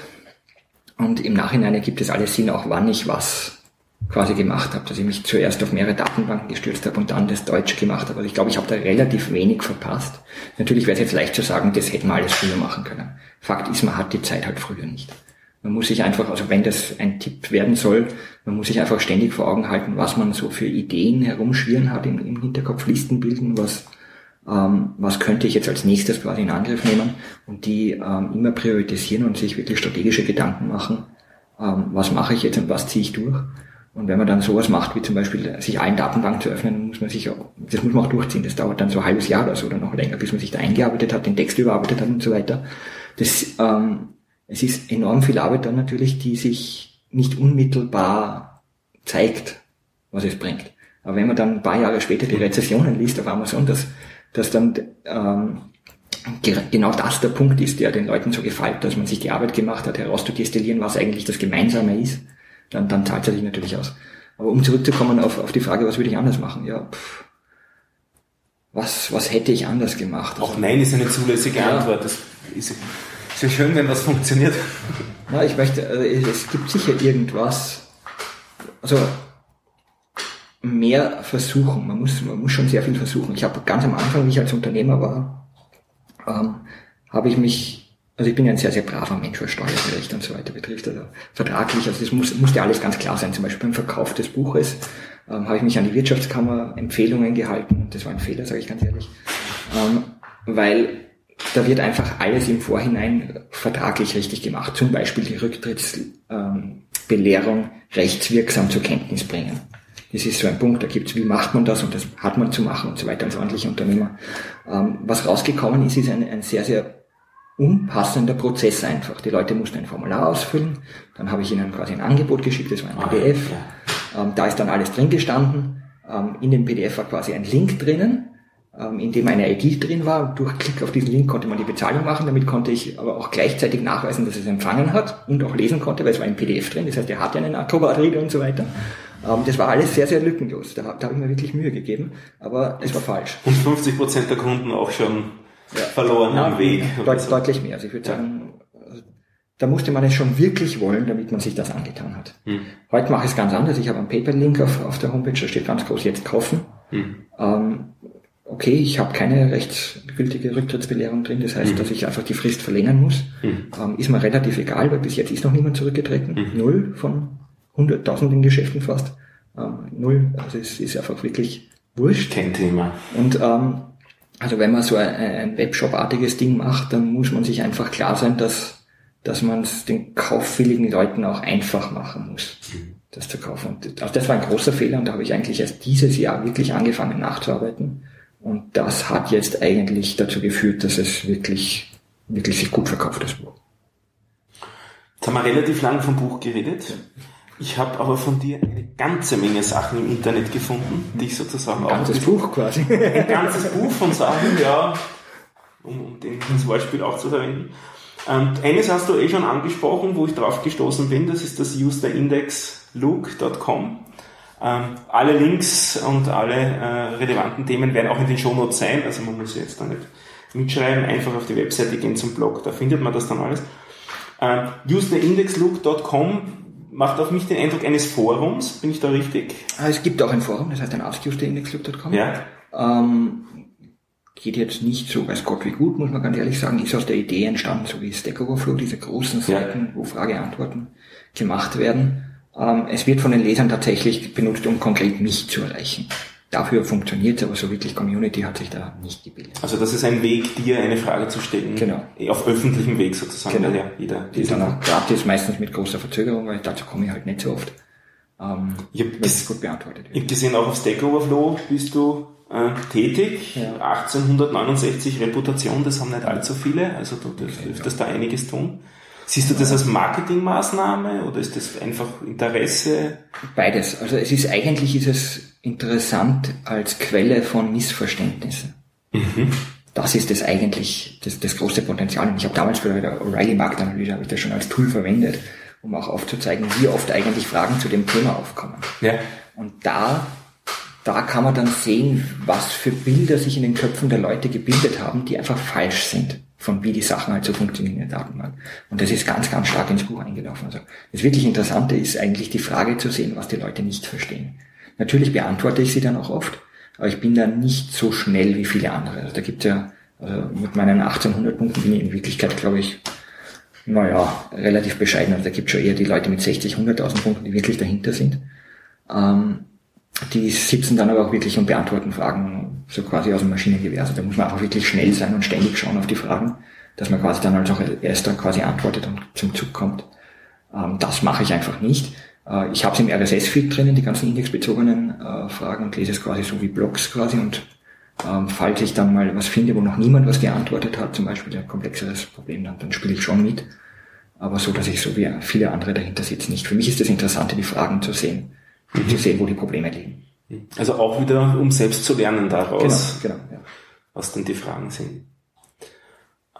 Und im Nachhinein ergibt es alles Sinn, auch wann ich was quasi gemacht habe, dass ich mich zuerst auf mehrere Datenbanken gestürzt habe und dann das Deutsche gemacht habe. Also ich glaube, ich habe da relativ wenig verpasst. Natürlich wäre es jetzt leicht zu sagen, das hätten wir alles früher machen können. Fakt ist, man hat die Zeit halt früher nicht. Man muss sich einfach, also wenn das ein Tipp werden soll, man muss sich einfach ständig vor Augen halten, was man so für Ideen herumschwirren hat, im, im Hinterkopf Listen bilden, was, ähm, was könnte ich jetzt als nächstes quasi in Angriff nehmen und die ähm, immer priorisieren und sich wirklich strategische Gedanken machen, ähm, was mache ich jetzt und was ziehe ich durch. Und wenn man dann sowas macht, wie zum Beispiel sich eine Datenbank zu öffnen, muss man sich auch, das muss man auch durchziehen. Das dauert dann so ein halbes Jahr oder so oder noch länger, bis man sich da eingearbeitet hat, den Text überarbeitet hat und so weiter. Das, ähm, es ist enorm viel Arbeit dann natürlich, die sich nicht unmittelbar zeigt, was es bringt. Aber wenn man dann ein paar Jahre später die Rezessionen liest auf Amazon, dass, dass dann ähm, genau das der Punkt ist, der den Leuten so gefällt, dass man sich die Arbeit gemacht hat, herauszudestillieren, was eigentlich das Gemeinsame ist dann, dann zahlt es sich natürlich aus. Aber um zurückzukommen auf, auf die Frage, was würde ich anders machen? Ja, pff, was, was hätte ich anders gemacht? Auch Nein ist eine zulässige ja. Antwort. Das ist, ist ja schön, wenn das funktioniert. Na, ich möchte, also es gibt sicher irgendwas, also mehr versuchen. Man muss, man muss schon sehr viel versuchen. Ich habe ganz am Anfang, wie ich als Unternehmer war, ähm, habe ich mich also ich bin ja ein sehr, sehr braver Mensch, was Steuerrecht und so weiter betrifft, also vertraglich, also das muss, muss ja alles ganz klar sein. Zum Beispiel beim Verkauf des Buches ähm, habe ich mich an die Wirtschaftskammer Empfehlungen gehalten. Das war ein Fehler, sage ich ganz ehrlich. Ähm, weil da wird einfach alles im Vorhinein vertraglich richtig gemacht. Zum Beispiel die Rücktrittsbelehrung ähm, rechtswirksam zur Kenntnis bringen. Das ist so ein Punkt, da gibt's, wie macht man das und das hat man zu machen und so weiter als ordentlicher Unternehmer. Ähm, was rausgekommen ist, ist ein, ein sehr, sehr unpassender Prozess einfach. Die Leute mussten ein Formular ausfüllen, dann habe ich ihnen quasi ein Angebot geschickt, das war ein ah, PDF. Ähm, da ist dann alles drin gestanden. Ähm, in dem PDF war quasi ein Link drinnen, ähm, in dem eine ID drin war. Durch Klick auf diesen Link konnte man die Bezahlung machen. Damit konnte ich aber auch gleichzeitig nachweisen, dass es empfangen hat und auch lesen konnte, weil es war ein PDF drin. Das heißt, er hatte einen Acrobat-Reader und so weiter. Ähm, das war alles sehr, sehr lückenlos. Da, da habe ich mir wirklich Mühe gegeben, aber es war falsch. Und 50 Prozent der Kunden auch schon ja. verloren ja, am Weg. Deut deutlich mehr. Also ich würde sagen, da musste man es schon wirklich wollen, damit man sich das angetan hat. Hm. Heute mache ich es ganz anders. Ich habe einen Paper-Link auf, auf der Homepage, da steht ganz groß jetzt kaufen. Hm. Ähm, okay, ich habe keine rechtsgültige Rücktrittsbelehrung drin, das heißt, mhm. dass ich einfach die Frist verlängern muss. Mhm. Ähm, ist mir relativ egal, weil bis jetzt ist noch niemand zurückgetreten. Mhm. Null von hunderttausenden Geschäften fast. Ähm, null, also es ist einfach wirklich wurscht. Kein Thema. Und ähm, also wenn man so ein, ein Webshop-artiges Ding macht, dann muss man sich einfach klar sein, dass, dass man es den kauffälligen Leuten auch einfach machen muss, das zu kaufen. Und also das war ein großer Fehler und da habe ich eigentlich erst dieses Jahr wirklich angefangen nachzuarbeiten. Und das hat jetzt eigentlich dazu geführt, dass es wirklich, wirklich sich gut verkauft, das Buch. Jetzt haben wir relativ lang vom Buch geredet. Ich habe aber von dir eine ganze Menge Sachen im Internet gefunden, die ich sozusagen ein ganzes Buch quasi. Ein ganzes Buch von Sachen, ja, um, um den, das Wortspiel auch zu verwenden. Und eines hast du eh schon angesprochen, wo ich drauf gestoßen bin, das ist das userindexlook.com. Ähm, alle Links und alle äh, relevanten Themen werden auch in den Shownotes sein, also man muss jetzt da nicht mitschreiben, einfach auf die Webseite gehen zum Blog, da findet man das dann alles. Ähm, userindexlook.com macht auf mich den Eindruck eines Forums. Bin ich da richtig? Ah, es gibt auch ein Forum, das heißt ein askustindexclub.com. Ja. Ähm, geht jetzt nicht so, weiß Gott wie gut, muss man ganz ehrlich sagen, ist aus der Idee entstanden, so wie Stack Overflow, diese großen Seiten, ja. wo Frage-Antworten gemacht werden. Ähm, es wird von den Lesern tatsächlich benutzt, um konkret mich zu erreichen. Dafür funktioniert aber so wirklich Community hat sich da nicht gebildet. Also das ist ein Weg, dir eine Frage zu stellen. Genau. Auf öffentlichem Weg sozusagen, genau. ja jeder. Die ist dann auch gratis, meistens mit großer Verzögerung, weil dazu komme ich halt nicht so oft. ähm, ich habe gut beantwortet. Ich habe gesehen, auch auf Stack Overflow bist du äh, tätig. Ja. 1869 Reputation, das haben nicht allzu viele, also du dürftest ja. da einiges tun. Siehst du das als Marketingmaßnahme oder ist das einfach Interesse? Beides. Also es ist eigentlich ist es interessant als Quelle von Missverständnissen. Mhm. Das ist das eigentlich das, das große Potenzial. Und ich habe damals bei der O'Reilly Marktanalyse habe ich das schon als Tool verwendet, um auch aufzuzeigen, wie oft eigentlich Fragen zu dem Thema aufkommen. Ja. Und da da kann man dann sehen, was für Bilder sich in den Köpfen der Leute gebildet haben, die einfach falsch sind von wie die Sachen halt so funktionieren in der Datenbank. Und das ist ganz, ganz stark ins Buch eingelaufen. Also das wirklich Interessante ist eigentlich die Frage zu sehen, was die Leute nicht verstehen. Natürlich beantworte ich sie dann auch oft, aber ich bin da nicht so schnell wie viele andere. Also da gibt ja, also mit meinen 1800 Punkten bin ich in Wirklichkeit, glaube ich, naja, relativ bescheiden. Also da gibt schon eher die Leute mit 60, 100.000 Punkten, die wirklich dahinter sind. Ähm, die sitzen dann aber auch wirklich und beantworten Fragen so quasi aus dem Maschinengewehr. Also da muss man einfach wirklich schnell sein und ständig schauen auf die Fragen, dass man quasi dann als auch erster quasi antwortet und zum Zug kommt. Ähm, das mache ich einfach nicht. Äh, ich habe es im RSS-Feed drinnen, die ganzen indexbezogenen äh, Fragen und lese es quasi so wie Blogs quasi und ähm, falls ich dann mal was finde, wo noch niemand was geantwortet hat, zum Beispiel ein komplexeres Problem, dann, dann spiele ich schon mit. Aber so, dass ich so wie viele andere dahinter sitze, nicht. Für mich ist das Interessante, die Fragen zu sehen mhm. zu sehen, wo die Probleme liegen. Also auch wieder, um selbst zu lernen daraus, genau, genau, ja. was dann die Fragen sind.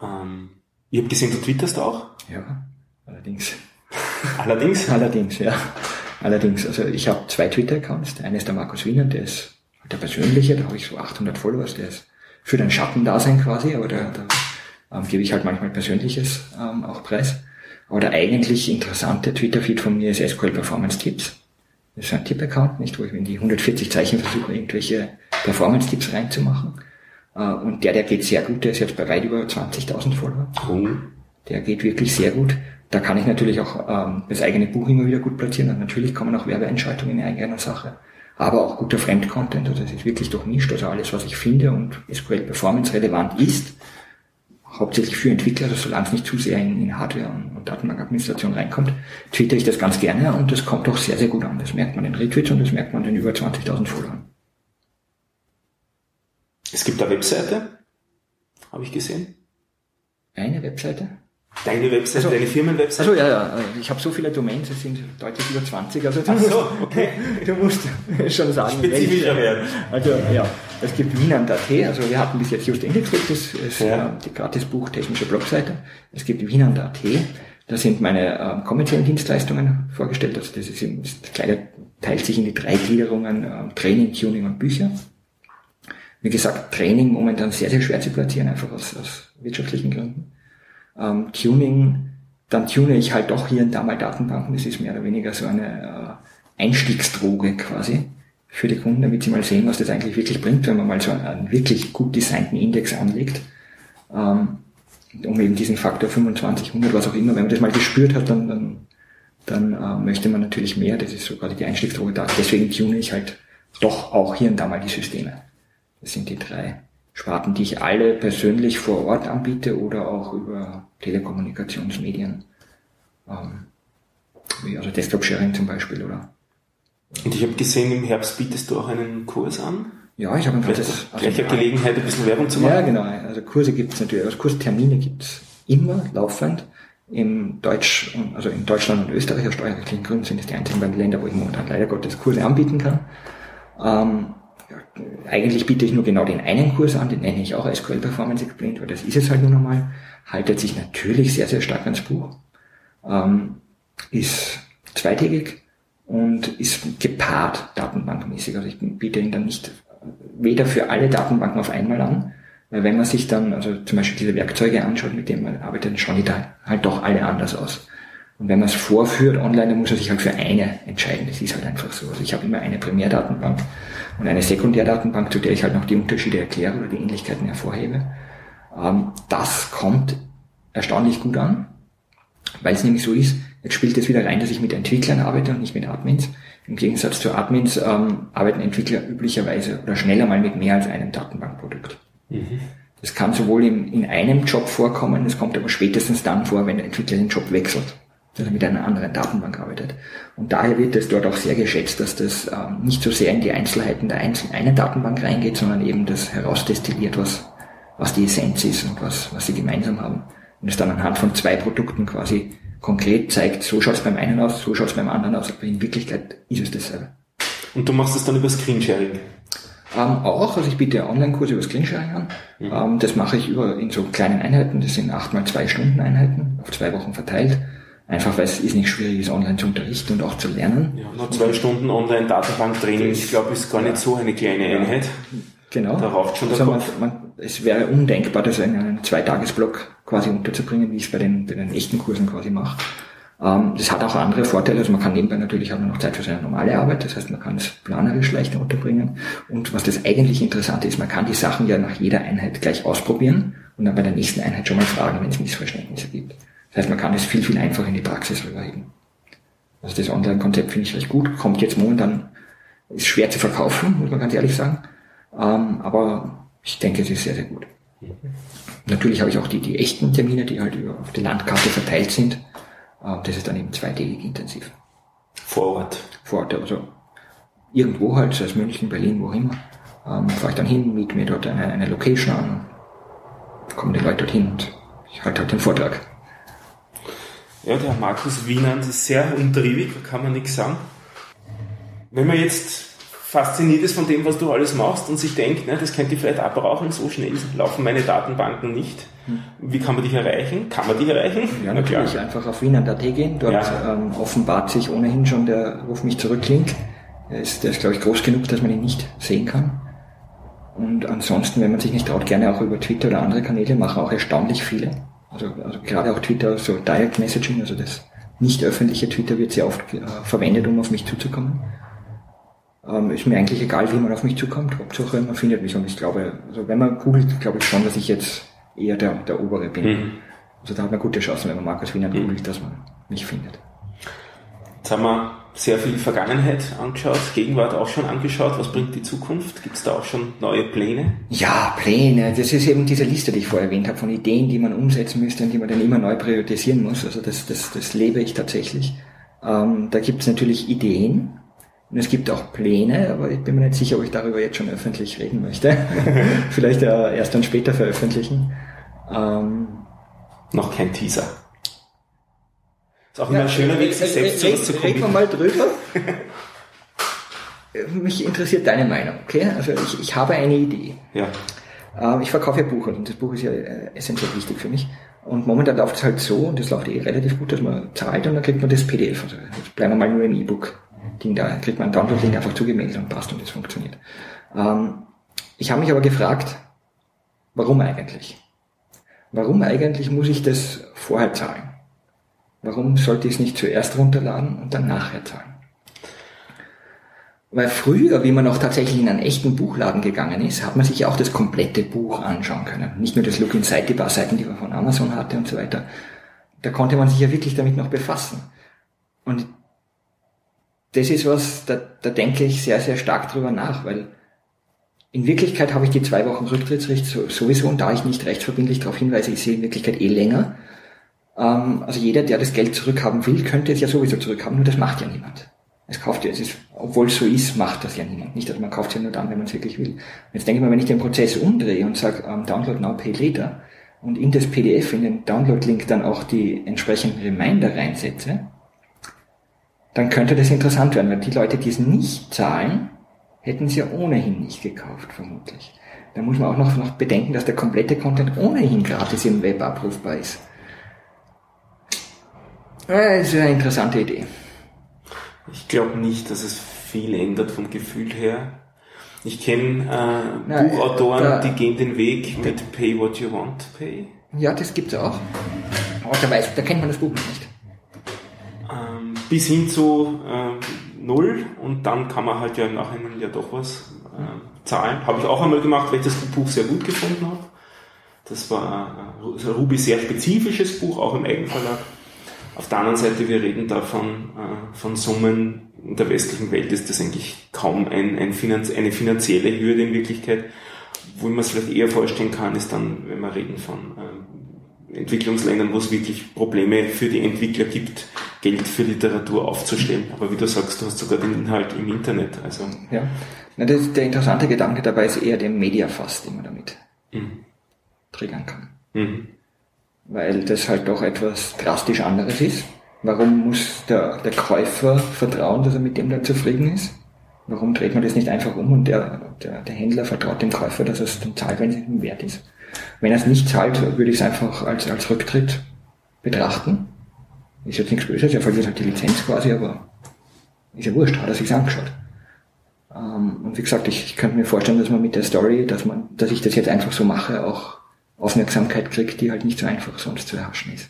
Ähm, ich habe gesehen, du twitterst auch? Ja, allerdings. allerdings? Allerdings, ja. Allerdings, also ich habe zwei Twitter-Accounts. Der eine ist der Markus Wiener, der ist der persönliche, da habe ich so 800 Followers, der ist für den Schattendasein quasi, aber da, da ähm, gebe ich halt manchmal Persönliches ähm, auch preis. Aber der eigentlich interessante Twitter-Feed von mir ist SQL Performance Tips. Das ist ein Tipp-Account, nicht, wo ich in die 140 Zeichen versuche, irgendwelche Performance-Tipps reinzumachen. Äh, und der, der geht sehr gut, der ist jetzt bei weit über 20.000 Follower. Cool. Der geht wirklich sehr gut. Da kann ich natürlich auch ähm, das eigene Buch immer wieder gut platzieren und natürlich kommen auch Werbeeinschaltungen in eigener Sache. Aber auch guter Fremdcontent, also das ist wirklich durchmischt, also alles, was ich finde und SQL Performance relevant ist, hauptsächlich für Entwickler, also solange es nicht zu sehr in, in Hardware und, und Datenbankadministration reinkommt, twitter ich das ganz gerne und das kommt auch sehr, sehr gut an. Das merkt man in Retweets und das merkt man in über 20.000 Followern. Es gibt eine Webseite, habe ich gesehen. Eine Webseite? Deine Website, also, deine Firmenwebsite? Also ja, ja, ich habe so viele Domains, es sind deutlich über 20. Also Ach so, okay. Du musst schon sagen, spezifischer werden. Also ja, es gibt Wienand.at, also wir hatten bis jetzt just Indexweb, das ist ja. die Gratisbuch technische Blogseite. Es gibt Wienand.at, da sind meine äh, kommerziellen Dienstleistungen vorgestellt. Also das ist eben, das Kleine teilt sich in die drei Gliederungen äh, Training, Tuning und Bücher. Wie gesagt, Training momentan sehr, sehr schwer zu platzieren, einfach aus, aus wirtschaftlichen Gründen ähm, Tuning, dann tune ich halt doch hier und da mal Datenbanken. Das ist mehr oder weniger so eine äh, Einstiegsdroge quasi für die Kunden, damit sie mal sehen, was das eigentlich wirklich bringt, wenn man mal so einen, wirklich gut designten Index anlegt. Ähm, um eben diesen Faktor 25, 100, was auch immer, wenn man das mal gespürt hat, dann, dann, dann äh, möchte man natürlich mehr. Das ist so gerade die Einstiegsdroge da. Deswegen tune ich halt doch auch hier und da mal die Systeme. Das sind die drei Sparten, die ich alle persönlich vor Ort anbiete oder auch über Telekommunikationsmedien, ähm, wie also Desktop-Sharing zum Beispiel, oder? Und ich habe gesehen, im Herbst bietest du auch einen Kurs an. Ja, ich habe ein ganzes... Also gleicher Gelegenheit, ein bisschen Werbung zu machen. Ja, genau. Also Kurse gibt es natürlich, also Kurstermine gibt es immer, laufend. Im Deutsch, also in Deutschland und Österreich aus steuerrechtlichen Gründen sind es die einzigen beiden Länder, wo ich momentan leider Gottes Kurse anbieten kann. Ähm, eigentlich biete ich nur genau den einen Kurs an, den nenne ich auch SQL Performance Explained, weil das ist es halt nur nochmal. Haltet sich natürlich sehr, sehr stark ans Buch. Ähm, ist zweitägig und ist gepaart datenbankmäßig. Also ich biete ihn dann nicht weder für alle Datenbanken auf einmal an, weil wenn man sich dann also zum Beispiel diese Werkzeuge anschaut, mit denen man arbeitet, dann schauen die da halt doch alle anders aus. Und wenn man es vorführt online, dann muss man sich halt für eine entscheiden. Das ist halt einfach so. Also ich habe immer eine Primärdatenbank und eine Sekundärdatenbank, zu der ich halt noch die Unterschiede erkläre oder die Ähnlichkeiten hervorhebe. Ähm, das kommt erstaunlich gut an, weil es nämlich so ist, jetzt spielt es wieder rein, dass ich mit Entwicklern arbeite und nicht mit Admins. Im Gegensatz zu Admins ähm, arbeiten Entwickler üblicherweise oder schneller mal mit mehr als einem Datenbankprodukt. Mhm. Das kann sowohl in, in einem Job vorkommen, es kommt aber spätestens dann vor, wenn der Entwickler den Job wechselt. dass er mit einer anderen Datenbank arbeitet. Und daher wird es dort auch sehr geschätzt, dass das ähm, nicht so sehr in die Einzelheiten der einzelnen einen Datenbank reingeht, sondern eben das herausdestilliert, was, was die Essenz ist und was, was sie gemeinsam haben. Und es dann anhand von zwei Produkten quasi konkret zeigt, so schaut es beim einen aus, so schaut es beim anderen aus, aber in Wirklichkeit ist es dasselbe. Und du machst es dann über Screensharing? Ähm, auch, also ich biete Online-Kurse über Screensharing an. Mhm. Ähm, das mache ich über in so kleinen Einheiten, das sind acht mal zwei Stunden Einheiten, auf zwei Wochen verteilt. Einfach weil es ist nicht schwierig ist, online zu unterrichten und auch zu lernen. Ja, nur zwei Stunden Online-Datenbank-Training, ich glaube, ist gar nicht so eine kleine Einheit. Genau. Da raucht schon der also Kopf. Man, man, es wäre undenkbar, das in einen Zweitagesblock quasi unterzubringen, wie ich es bei den, bei den echten Kursen quasi mache. Ähm, das hat auch andere Vorteile. Also man kann nebenbei natürlich auch noch Zeit für seine normale Arbeit. Das heißt, man kann es planerisch leichter unterbringen. Und was das eigentlich Interessante ist, man kann die Sachen ja nach jeder Einheit gleich ausprobieren und dann bei der nächsten Einheit schon mal fragen, wenn es Missverständnisse gibt. Das heißt, man kann es viel, viel einfacher in die Praxis rüberheben. Also das Online-Konzept finde ich recht gut. Kommt jetzt momentan, ist schwer zu verkaufen, muss man ganz ehrlich sagen. Ähm, aber ich denke, es ist sehr, sehr gut. Natürlich habe ich auch die, die echten Termine, die halt auf der Landkarte verteilt sind. Ähm, das ist dann eben zweitägig intensiv. Vor Ort? Vor Ort, also irgendwo halt, sei es München, Berlin, wo immer. Ähm, fahre ich dann hin, miete mir dort eine, eine Location an, kommen die Leute dorthin und ich halte halt den Vortrag. Ja, der Markus Wienand ist sehr umtriebig, da kann man nichts sagen. Wenn man jetzt fasziniert ist von dem, was du alles machst und sich denkt, ne, das könnte ich vielleicht auch brauchen, so schnell laufen meine Datenbanken nicht. Wie kann man dich erreichen? Kann man dich erreichen? Ja, natürlich. Ja. Einfach auf wienand.at gehen. Dort ja. ähm, offenbart sich ohnehin schon der Ruf mich zurück Link. Der ist, der ist, glaube ich, groß genug, dass man ihn nicht sehen kann. Und ansonsten, wenn man sich nicht traut, gerne auch über Twitter oder andere Kanäle, machen auch erstaunlich viele. Also, also gerade auch Twitter, so Direct Messaging, also das nicht öffentliche Twitter wird sehr oft äh, verwendet, um auf mich zuzukommen. Ähm, ist mir eigentlich egal, wie man auf mich zukommt. Hauptsache, man findet mich. Und ich glaube, also wenn man googelt, glaube ich schon, dass ich jetzt eher der, der obere bin. Mhm. Also da hat man gute Chancen, wenn man Markus Wiener mhm. googelt, dass man mich findet. Jetzt haben wir sehr viel Vergangenheit angeschaut, Gegenwart auch schon angeschaut. Was bringt die Zukunft? Gibt es da auch schon neue Pläne? Ja, Pläne. Das ist eben diese Liste, die ich vorher erwähnt habe, von Ideen, die man umsetzen müsste und die man dann immer neu priorisieren muss. Also das, das, das lebe ich tatsächlich. Ähm, da gibt es natürlich Ideen, und es gibt auch Pläne, aber ich bin mir nicht sicher, ob ich darüber jetzt schon öffentlich reden möchte. Vielleicht ja erst dann später veröffentlichen. Ähm, Noch kein Teaser. Ist auch immer ja, ein schöner Weg, sich selbst zu was zu Reden wir mal drüber. Mich interessiert deine Meinung, okay? Also ich, ich habe eine Idee. Ja. Ähm, ich verkaufe ja Buch und das Buch ist ja äh, essentiell wichtig für mich. Und momentan läuft es halt so, und das läuft eh relativ gut, dass man zahlt und dann kriegt man das PDF. Also jetzt bleiben wir mal nur im E-Book. Ding da, kriegt man Download-Link einfach zugemeldet und passt und das funktioniert. Ähm, ich habe mich aber gefragt, warum eigentlich? Warum eigentlich muss ich das vorher zahlen? Warum sollte ich es nicht zuerst runterladen und dann nachher zahlen? Weil früher, wie man noch tatsächlich in einen echten Buchladen gegangen ist, hat man sich auch das komplette Buch anschauen können. Nicht nur das Look Inside, die paar Seiten, die man von Amazon hatte und so weiter. Da konnte man sich ja wirklich damit noch befassen. Und das ist was, da, da denke ich sehr, sehr stark drüber nach, weil in Wirklichkeit habe ich die zwei Wochen Rücktrittsrecht sowieso und da ich nicht rechtsverbindlich darauf hinweise, ich sehe in Wirklichkeit eh länger. Ähm, also jeder, der das Geld zurückhaben will, könnte es ja sowieso zurückhaben, nur das macht ja niemand. Es kauft ja, es ist, obwohl es so ist, macht das ja niemand. Nicht, dass man kauft es ja nur dann, wenn man es wirklich will. Jetzt denke ich mal, wenn ich den Prozess umdrehe und sage, ähm, Download now, pay later, und in das PDF, in den Download-Link dann auch die entsprechenden Reminder reinsetze, dann könnte das interessant werden, weil die Leute, die es nicht zahlen, hätten es ja ohnehin nicht gekauft, vermutlich. Da muss man auch noch, noch bedenken, dass der komplette Content ohnehin gratis im Web abrufbar ist. Das ist eine interessante Idee. Ich glaube nicht, dass es viel ändert vom Gefühl her. Ich kenne äh, Buchautoren, da, die gehen den Weg mit Pay What You Want Pay. Ja, das gibt's auch. Aber da, weiß, da kennt man das Buch nicht bis hin zu äh, null und dann kann man halt ja im Nachhinein ja doch was äh, zahlen. Habe ich auch einmal gemacht, weil ich das Buch sehr gut gefunden habe. Das war äh, ein Ruby sehr spezifisches Buch, auch im Eigenverlag. Auf der anderen Seite, wir reden da von, äh, von Summen. In der westlichen Welt ist das eigentlich kaum ein, ein Finanz eine finanzielle Hürde in Wirklichkeit. Wo man es vielleicht eher vorstellen kann, ist dann, wenn wir reden von ähm, Entwicklungsländern, wo es wirklich Probleme für die Entwickler gibt, Geld für Literatur aufzustellen. Aber wie du sagst, du hast sogar den Inhalt im Internet. Also. Ja. Na, das, der interessante Gedanke dabei ist eher der Mediafast, den man damit mhm. triggern kann. Mhm. Weil das halt doch etwas drastisch anderes ist. Warum muss der, der Käufer vertrauen, dass er mit dem da zufrieden ist? Warum dreht man das nicht einfach um und der, der, der Händler vertraut dem Käufer, dass es dann zahlt, wenn es ihm wert ist? Wenn er es nicht zahlt, würde ich es einfach als, als Rücktritt betrachten ist jetzt nichts Böses, er verliert halt die Lizenz quasi, aber ist ja wurscht, hat er sich angeschaut. Ähm, und wie gesagt, ich, ich könnte mir vorstellen, dass man mit der Story, dass man, dass ich das jetzt einfach so mache, auch Aufmerksamkeit kriegt, die halt nicht so einfach sonst zu erhaschen ist.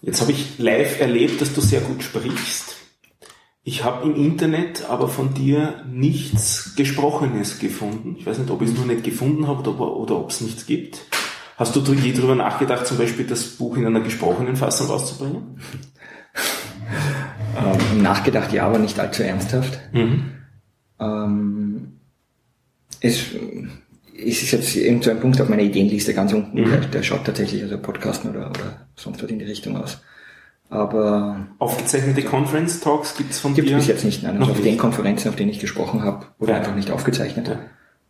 Jetzt habe ich live erlebt, dass du sehr gut sprichst. Ich habe im Internet aber von dir nichts Gesprochenes gefunden. Ich weiß nicht, ob ich es nur nicht gefunden habe oder, oder ob es nichts gibt. Hast du je darüber nachgedacht, zum Beispiel das Buch in einer gesprochenen Fassung rauszubringen? Ähm, nachgedacht, ja, aber nicht allzu ernsthaft. Mhm. Ähm, es, es ist jetzt irgend so ein Punkt auf meiner Ideenliste ganz unten, mhm. der, der, schaut tatsächlich also Podcasten oder, oder sonst was in die Richtung aus. Aber aufgezeichnete Conference Talks gibt's von gibt dir? Gibt es jetzt nicht, nein. Also auf den Konferenzen, auf denen ich gesprochen habe, wurde ja. einfach nicht aufgezeichnet.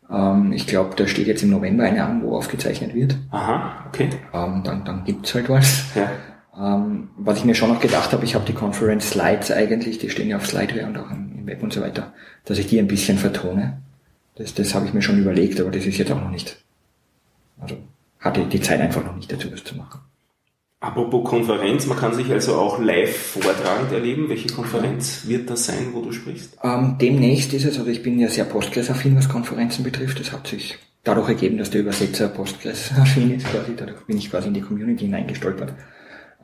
Ja. Ähm, ich glaube, da steht jetzt im November eine an, wo aufgezeichnet wird. Aha, okay. Ähm, dann dann gibt's halt was. Ja. Ähm, was ich mir schon noch gedacht habe, ich habe die Conference Slides eigentlich, die stehen ja auf Slideware und auch im Web und so weiter, dass ich die ein bisschen vertone. Das, das habe ich mir schon überlegt, aber das ist jetzt auch noch nicht. Also hatte die Zeit einfach noch nicht dazu, das zu machen. Apropos Konferenz, man kann sich also auch live vortragend erleben. Welche Konferenz wird das sein, wo du sprichst? Ähm, demnächst ist es, also ich bin ja sehr Postgres-affin, was Konferenzen betrifft. Das hat sich dadurch ergeben, dass der Übersetzer Postgres-affin ist quasi. Dadurch bin ich quasi in die Community hineingestolpert.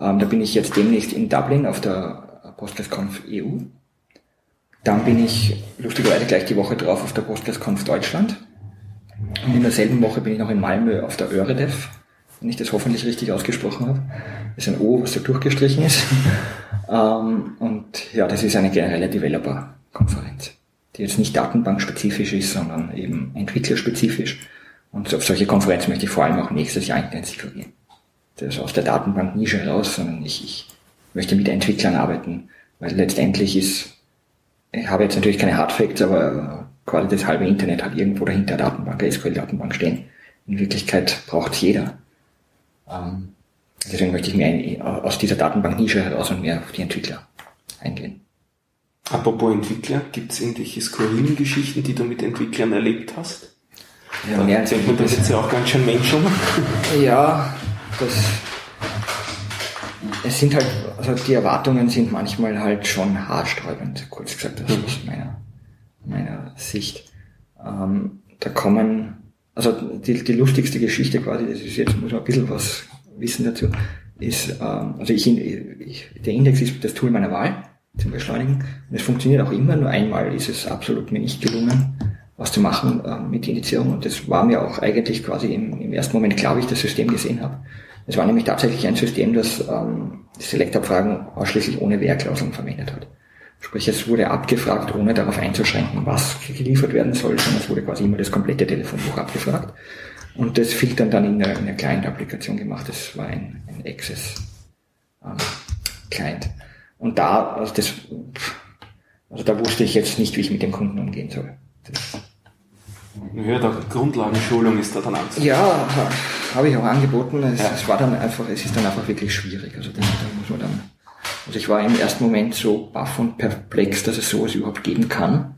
Ähm, da bin ich jetzt demnächst in Dublin auf der PostgresConf EU. Dann bin ich lustigerweise gleich die Woche drauf auf der PostgresConf Deutschland. Und in derselben Woche bin ich noch in Malmö auf der Öredev wenn ich das hoffentlich richtig ausgesprochen habe. Das ist ein O, was da durchgestrichen ist. ähm, und ja, das ist eine generelle Developer-Konferenz, die jetzt nicht datenbankspezifisch ist, sondern eben entwicklerspezifisch. Und auf solche Konferenzen möchte ich vor allem auch nächstes Jahr intensiver gehen. Das ist aus der Datenbank-Nische raus, sondern ich, ich möchte mit Entwicklern arbeiten, weil letztendlich ist, ich habe jetzt natürlich keine Hardfacts, aber quasi das halbe Internet hat irgendwo dahinter Datenbank, SQL-Datenbank stehen. In Wirklichkeit braucht jeder ähm, deswegen möchte ich mir aus dieser Datenbank-Nische heraus und mehr auf die Entwickler eingehen. Apropos Entwickler, gibt es irgendwelche skurrilen Geschichten, die du mit Entwicklern erlebt hast? Ja, da mehr denkt man das jetzt ja auch ganz schön Menschen. Ja, das, es sind halt, also die Erwartungen sind manchmal halt schon haarsträubend, kurz gesagt, das mhm. aus meiner, meiner Sicht. Ähm, da kommen also die, die lustigste Geschichte quasi, das ist jetzt, muss man ein bisschen was wissen dazu, ist, ähm, also ich, ich, der Index ist das Tool meiner Wahl zum Beschleunigen. Und es funktioniert auch immer, nur einmal ist es absolut mir nicht gelungen, was zu machen äh, mit Indizierung. Und das war mir auch eigentlich quasi im, im ersten Moment wie ich das System gesehen habe. Es war nämlich tatsächlich ein System, das ähm, Selektabfragen ausschließlich ohne Wehrklauseln verwendet hat. Sprich, es wurde abgefragt, ohne darauf einzuschränken, was geliefert werden soll, sondern es wurde quasi immer das komplette Telefonbuch abgefragt. Und das Filtern dann in der, in der Client-Applikation gemacht. Das war ein, ein Access-Client. Ähm, und da, also das, also da wusste ich jetzt nicht, wie ich mit dem Kunden umgehen soll. Das, ja, der Grundlagenschulung ist da dann anzunehmen. Ja, habe ich auch angeboten. Es, ja. es, war dann einfach, es ist dann einfach wirklich schwierig. Also da muss man dann also ich war im ersten Moment so baff und perplex, dass es sowas überhaupt geben kann,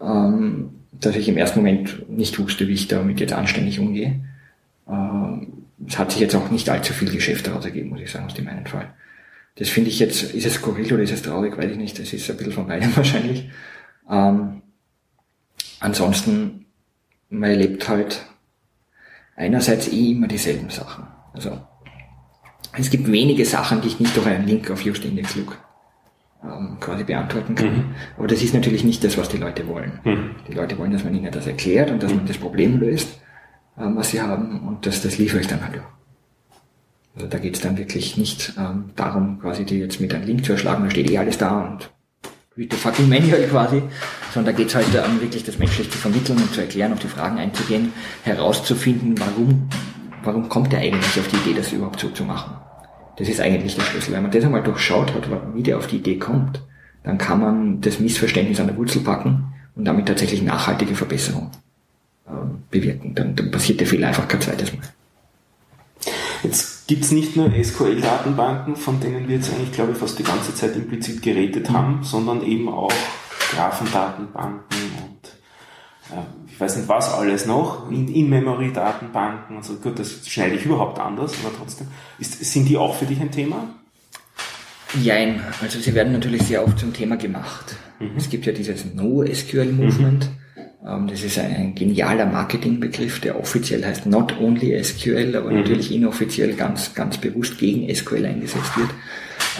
ähm, dass ich im ersten Moment nicht wusste, wie ich damit jetzt anständig umgehe. Ähm, es hat sich jetzt auch nicht allzu viel Geschäft daraus ergeben, muss ich sagen, aus dem einen Fall. Das finde ich jetzt, ist es skurril oder ist es traurig, weiß ich nicht, das ist ein bisschen von beidem wahrscheinlich. Ähm, ansonsten, man erlebt halt einerseits eh immer dieselben Sachen. Also es gibt wenige Sachen, die ich nicht durch einen Link auf Just Index Look ähm, quasi beantworten kann. Mhm. Aber das ist natürlich nicht das, was die Leute wollen. Mhm. Die Leute wollen, dass man ihnen das erklärt und dass mhm. man das Problem löst, ähm, was sie haben und das, das liefere ich dann halt auch. Also da geht es dann wirklich nicht ähm, darum, quasi die jetzt mit einem Link zu erschlagen, da steht eh alles da und read the fucking manual quasi, sondern da geht es halt darum, wirklich das menschlich zu vermitteln und zu erklären, auf die Fragen einzugehen, herauszufinden, warum warum kommt er eigentlich auf die Idee, das überhaupt so zu machen? Das ist eigentlich der Schlüssel. Wenn man das einmal durchschaut hat, wie der auf die Idee kommt, dann kann man das Missverständnis an der Wurzel packen und damit tatsächlich nachhaltige Verbesserung ähm, bewirken. Dann, dann passiert der Fehler einfach kein zweites Mal. Jetzt gibt es nicht nur SQL-Datenbanken, von denen wir jetzt eigentlich, glaube ich, fast die ganze Zeit implizit geredet haben, sondern eben auch Graphendatenbanken und äh, ich weiß nicht was alles noch, In-Memory-Datenbanken und so. Gut, das schneide ich überhaupt anders, aber trotzdem. Ist, sind die auch für dich ein Thema? Jein, also sie werden natürlich sehr oft zum Thema gemacht. Mhm. Es gibt ja dieses No-SQL-Movement. Mhm das ist ein genialer Marketingbegriff, der offiziell heißt Not Only SQL, aber mhm. natürlich inoffiziell ganz, ganz bewusst gegen SQL eingesetzt wird.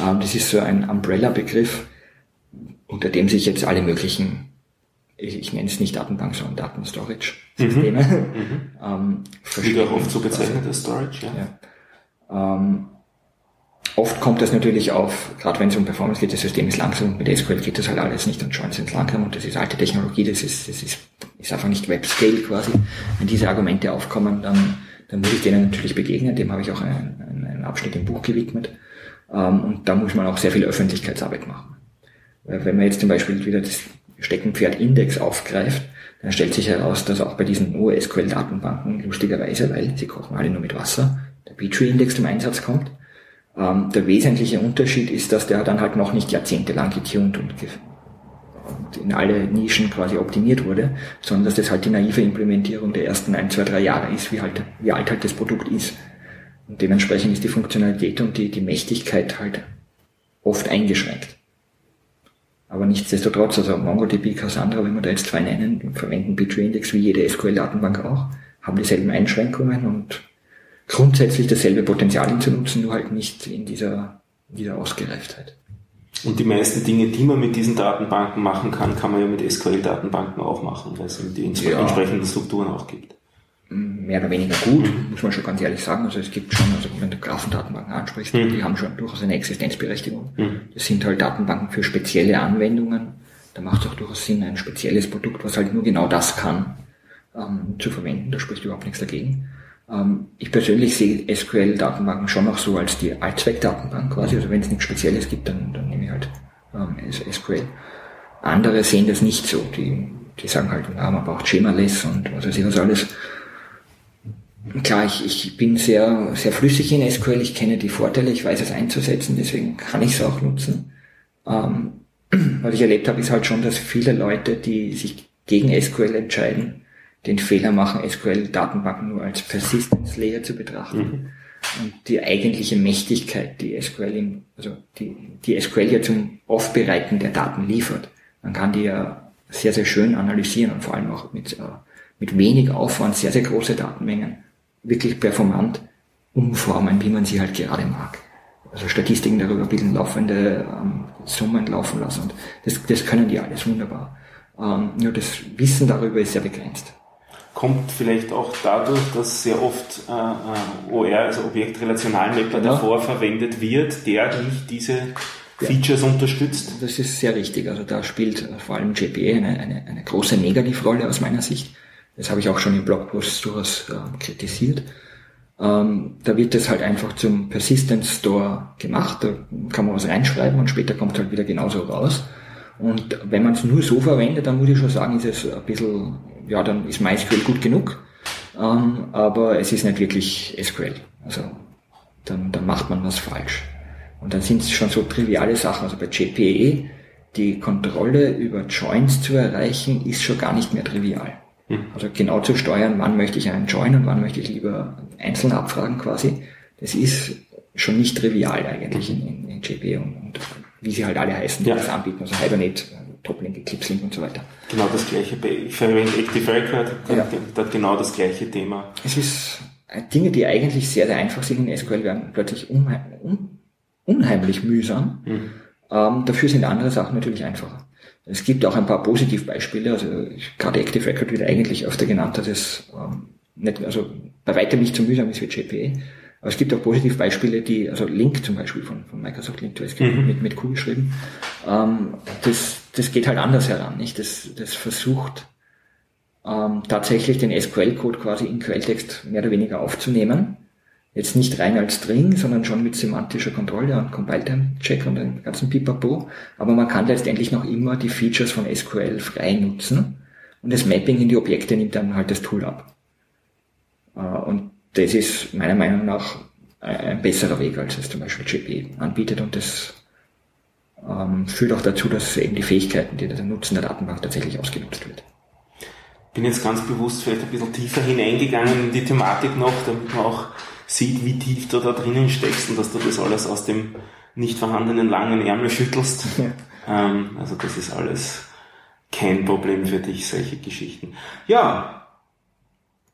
Ähm, das ist so ein Umbrella-Begriff, unter dem sich jetzt alle möglichen, ich, ich nenne es nicht Datenbank, sondern Datenstorage-Systeme. Mhm. Mhm. Ähm, Wird auch oft so bezeichnet als Storage, ja. ja. Ähm, Oft kommt das natürlich auf, gerade wenn es um Performance geht, das System ist langsam und mit SQL geht das halt alles nicht und Joins sind langsam und das ist alte Technologie, das ist, das ist, ist einfach nicht Web-Scale quasi. Wenn diese Argumente aufkommen, dann, dann muss ich denen natürlich begegnen, dem habe ich auch einen, einen Abschnitt im Buch gewidmet. Ähm, und da muss man auch sehr viel Öffentlichkeitsarbeit machen. Wenn man jetzt zum Beispiel wieder das Steckenpferd-Index aufgreift, dann stellt sich heraus, dass auch bei diesen OSQL-Datenbanken lustigerweise, weil sie kochen alle nur mit Wasser, der Petri-Index zum Einsatz kommt ähm, der wesentliche Unterschied ist, dass der dann halt noch nicht jahrzehntelang getuned und, und in alle Nischen quasi optimiert wurde, sondern dass das halt die naive Implementierung der ersten ein, zwei, drei Jahre ist, wie halt, wie alt halt das Produkt ist. Und dementsprechend ist die Funktionalität und die, die Mächtigkeit halt oft eingeschränkt. Aber nichtsdestotrotz, also MongoDB, Cassandra, wenn wir da jetzt zwei nennen, verwenden Bitry-Index wie jede SQL-Datenbank auch, haben dieselben Einschränkungen und grundsätzlich dasselbe Potenzial zu nutzen, nur halt nicht in dieser, in dieser Ausgereiftheit. Und die meisten Dinge, die man mit diesen Datenbanken machen kann, kann man ja mit SQL-Datenbanken auch machen, weil es die ja. entsprechenden Strukturen auch gibt. Mehr oder weniger gut, mhm. muss man schon ganz ehrlich sagen. Also es gibt schon, also wenn du Graphendatenbanken ansprichst, mhm. die haben schon durchaus eine Existenzberechtigung. Mhm. Das sind halt Datenbanken für spezielle Anwendungen. Da macht es auch durchaus Sinn, ein spezielles Produkt, was halt nur genau das kann, ähm, zu verwenden. Da spricht überhaupt nichts dagegen. Ähm, ich persönlich sehe SQL-Datenbanken schon noch so als die Allzweck-Datenbank quasi. Also wenn es nichts Spezielles gibt, dann, dann nehme ich halt ähm, SQL. Andere sehen das nicht so. Die, die sagen halt, na, man braucht Schemaless und was weiß ich was alles. Klar, ich, ich bin sehr, sehr flüssig in SQL, ich kenne die Vorteile, ich weiß es einzusetzen, deswegen kann ich es auch nutzen. Ähm, was ich erlebt habe, ist halt schon, dass viele Leute, die sich gegen SQL entscheiden, den Fehler machen, SQL-Datenbanken nur als Persistence Layer zu betrachten. Mhm. Und die eigentliche Mächtigkeit, die SQL im, also die, die SQL ja zum Aufbereiten der Daten liefert. Man kann die ja sehr, sehr schön analysieren und vor allem auch mit, äh, mit wenig Aufwand sehr, sehr große Datenmengen wirklich performant umformen, wie man sie halt gerade mag. Also Statistiken darüber bilden, laufende ähm, Summen laufen lassen. Und das, das können die alles wunderbar. Ähm, nur das Wissen darüber ist sehr begrenzt kommt vielleicht auch dadurch, dass sehr oft äh, äh OR, also Objektrelationalmapper, ja. davor verwendet wird, der nicht diese Features unterstützt. Das ist sehr richtig. Also da spielt vor allem JPA eine, eine, eine große Negativrolle aus meiner Sicht. Das habe ich auch schon im Blogpost durchaus äh, kritisiert. Ähm, da wird das halt einfach zum Persistence Store gemacht. Da kann man was reinschreiben und später kommt halt wieder genauso raus. Und wenn man es nur so verwendet, dann muss ich schon sagen, ist es ein bisschen ja, dann ist MySQL gut genug, ähm, aber es ist nicht wirklich SQL. Also dann, dann macht man was falsch. Und dann sind es schon so triviale Sachen. Also bei JPE, die Kontrolle über Joins zu erreichen, ist schon gar nicht mehr trivial. Mhm. Also genau zu steuern, wann möchte ich einen Join und wann möchte ich lieber einzeln abfragen quasi, das ist schon nicht trivial eigentlich in, in, in JPE und, und wie sie halt alle heißen, die ja. das anbieten. Also Hibernate Toplink, Eclipse Link und so weiter. Genau das gleiche. Ich verwende Active Record, ja. da genau das gleiche Thema. Es ist äh, Dinge, die eigentlich sehr, sehr einfach sind in SQL, werden plötzlich unheim, un, unheimlich mühsam. Mhm. Ähm, dafür sind andere Sachen natürlich einfacher. Es gibt auch ein paar Positivbeispiele, also gerade Active Record wird eigentlich öfter genannt, dass es ähm, nicht, also bei weitem nicht so mühsam ist wie JPA. Aber es gibt auch Positivbeispiele, die, also Link zum Beispiel von, von Microsoft Link to SQL mhm. mit, mit Q geschrieben, ähm, das, das geht halt anders heran, nicht? Das, das versucht ähm, tatsächlich den SQL-Code quasi in Quelltext mehr oder weniger aufzunehmen. Jetzt nicht rein als String, sondern schon mit semantischer Kontrolle und Compile-Time-Check und dem ganzen Pipapo. Aber man kann letztendlich noch immer die Features von SQL frei nutzen. Und das Mapping in die Objekte nimmt dann halt das Tool ab. Äh, und das ist meiner Meinung nach ein besserer Weg, als es zum Beispiel JP anbietet. Und das ähm, führt auch dazu, dass eben die Fähigkeiten, die der Nutzen der Datenbank tatsächlich ausgenutzt wird. Bin jetzt ganz bewusst vielleicht ein bisschen tiefer hineingegangen in die Thematik noch, damit man auch sieht, wie tief du da drinnen steckst und dass du das alles aus dem nicht vorhandenen langen Ärmel schüttelst. Ja. Ähm, also das ist alles kein Problem für dich, solche Geschichten. Ja,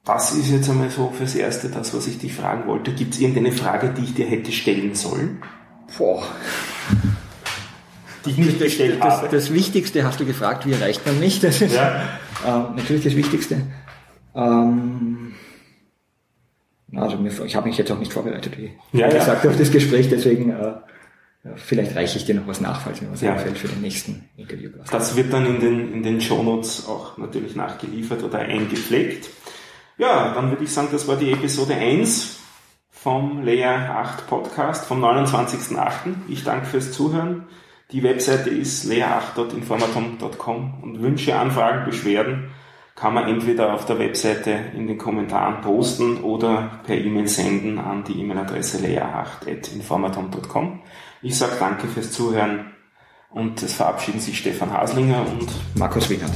das ist jetzt einmal so fürs Erste das, was ich dich fragen wollte. Gibt es irgendeine Frage, die ich dir hätte stellen sollen? Boah. Die ich nicht gestellt das, habe. Das Wichtigste hast du gefragt, wie erreicht man mich? Das ist ja. äh, natürlich das Wichtigste. Ähm, also ich habe mich jetzt auch nicht vorbereitet, wie ja, gesagt, ja. auf das Gespräch, deswegen äh, vielleicht reiche ich dir noch was nach, falls mir was ja. einfällt für den nächsten Interview. Das wird dann in den, in den Shownotes auch natürlich nachgeliefert oder eingepflegt. Ja, dann würde ich sagen, das war die Episode 1 vom Layer 8 Podcast vom 29.08. Ich danke fürs Zuhören. Die Webseite ist layer8.informatom.com und Wünsche, Anfragen, Beschwerden kann man entweder auf der Webseite in den Kommentaren posten oder per E-Mail senden an die E-Mail-Adresse layer8.informatom.com. Ich sage danke fürs Zuhören und es verabschieden sich Stefan Haslinger und Markus Wiegand.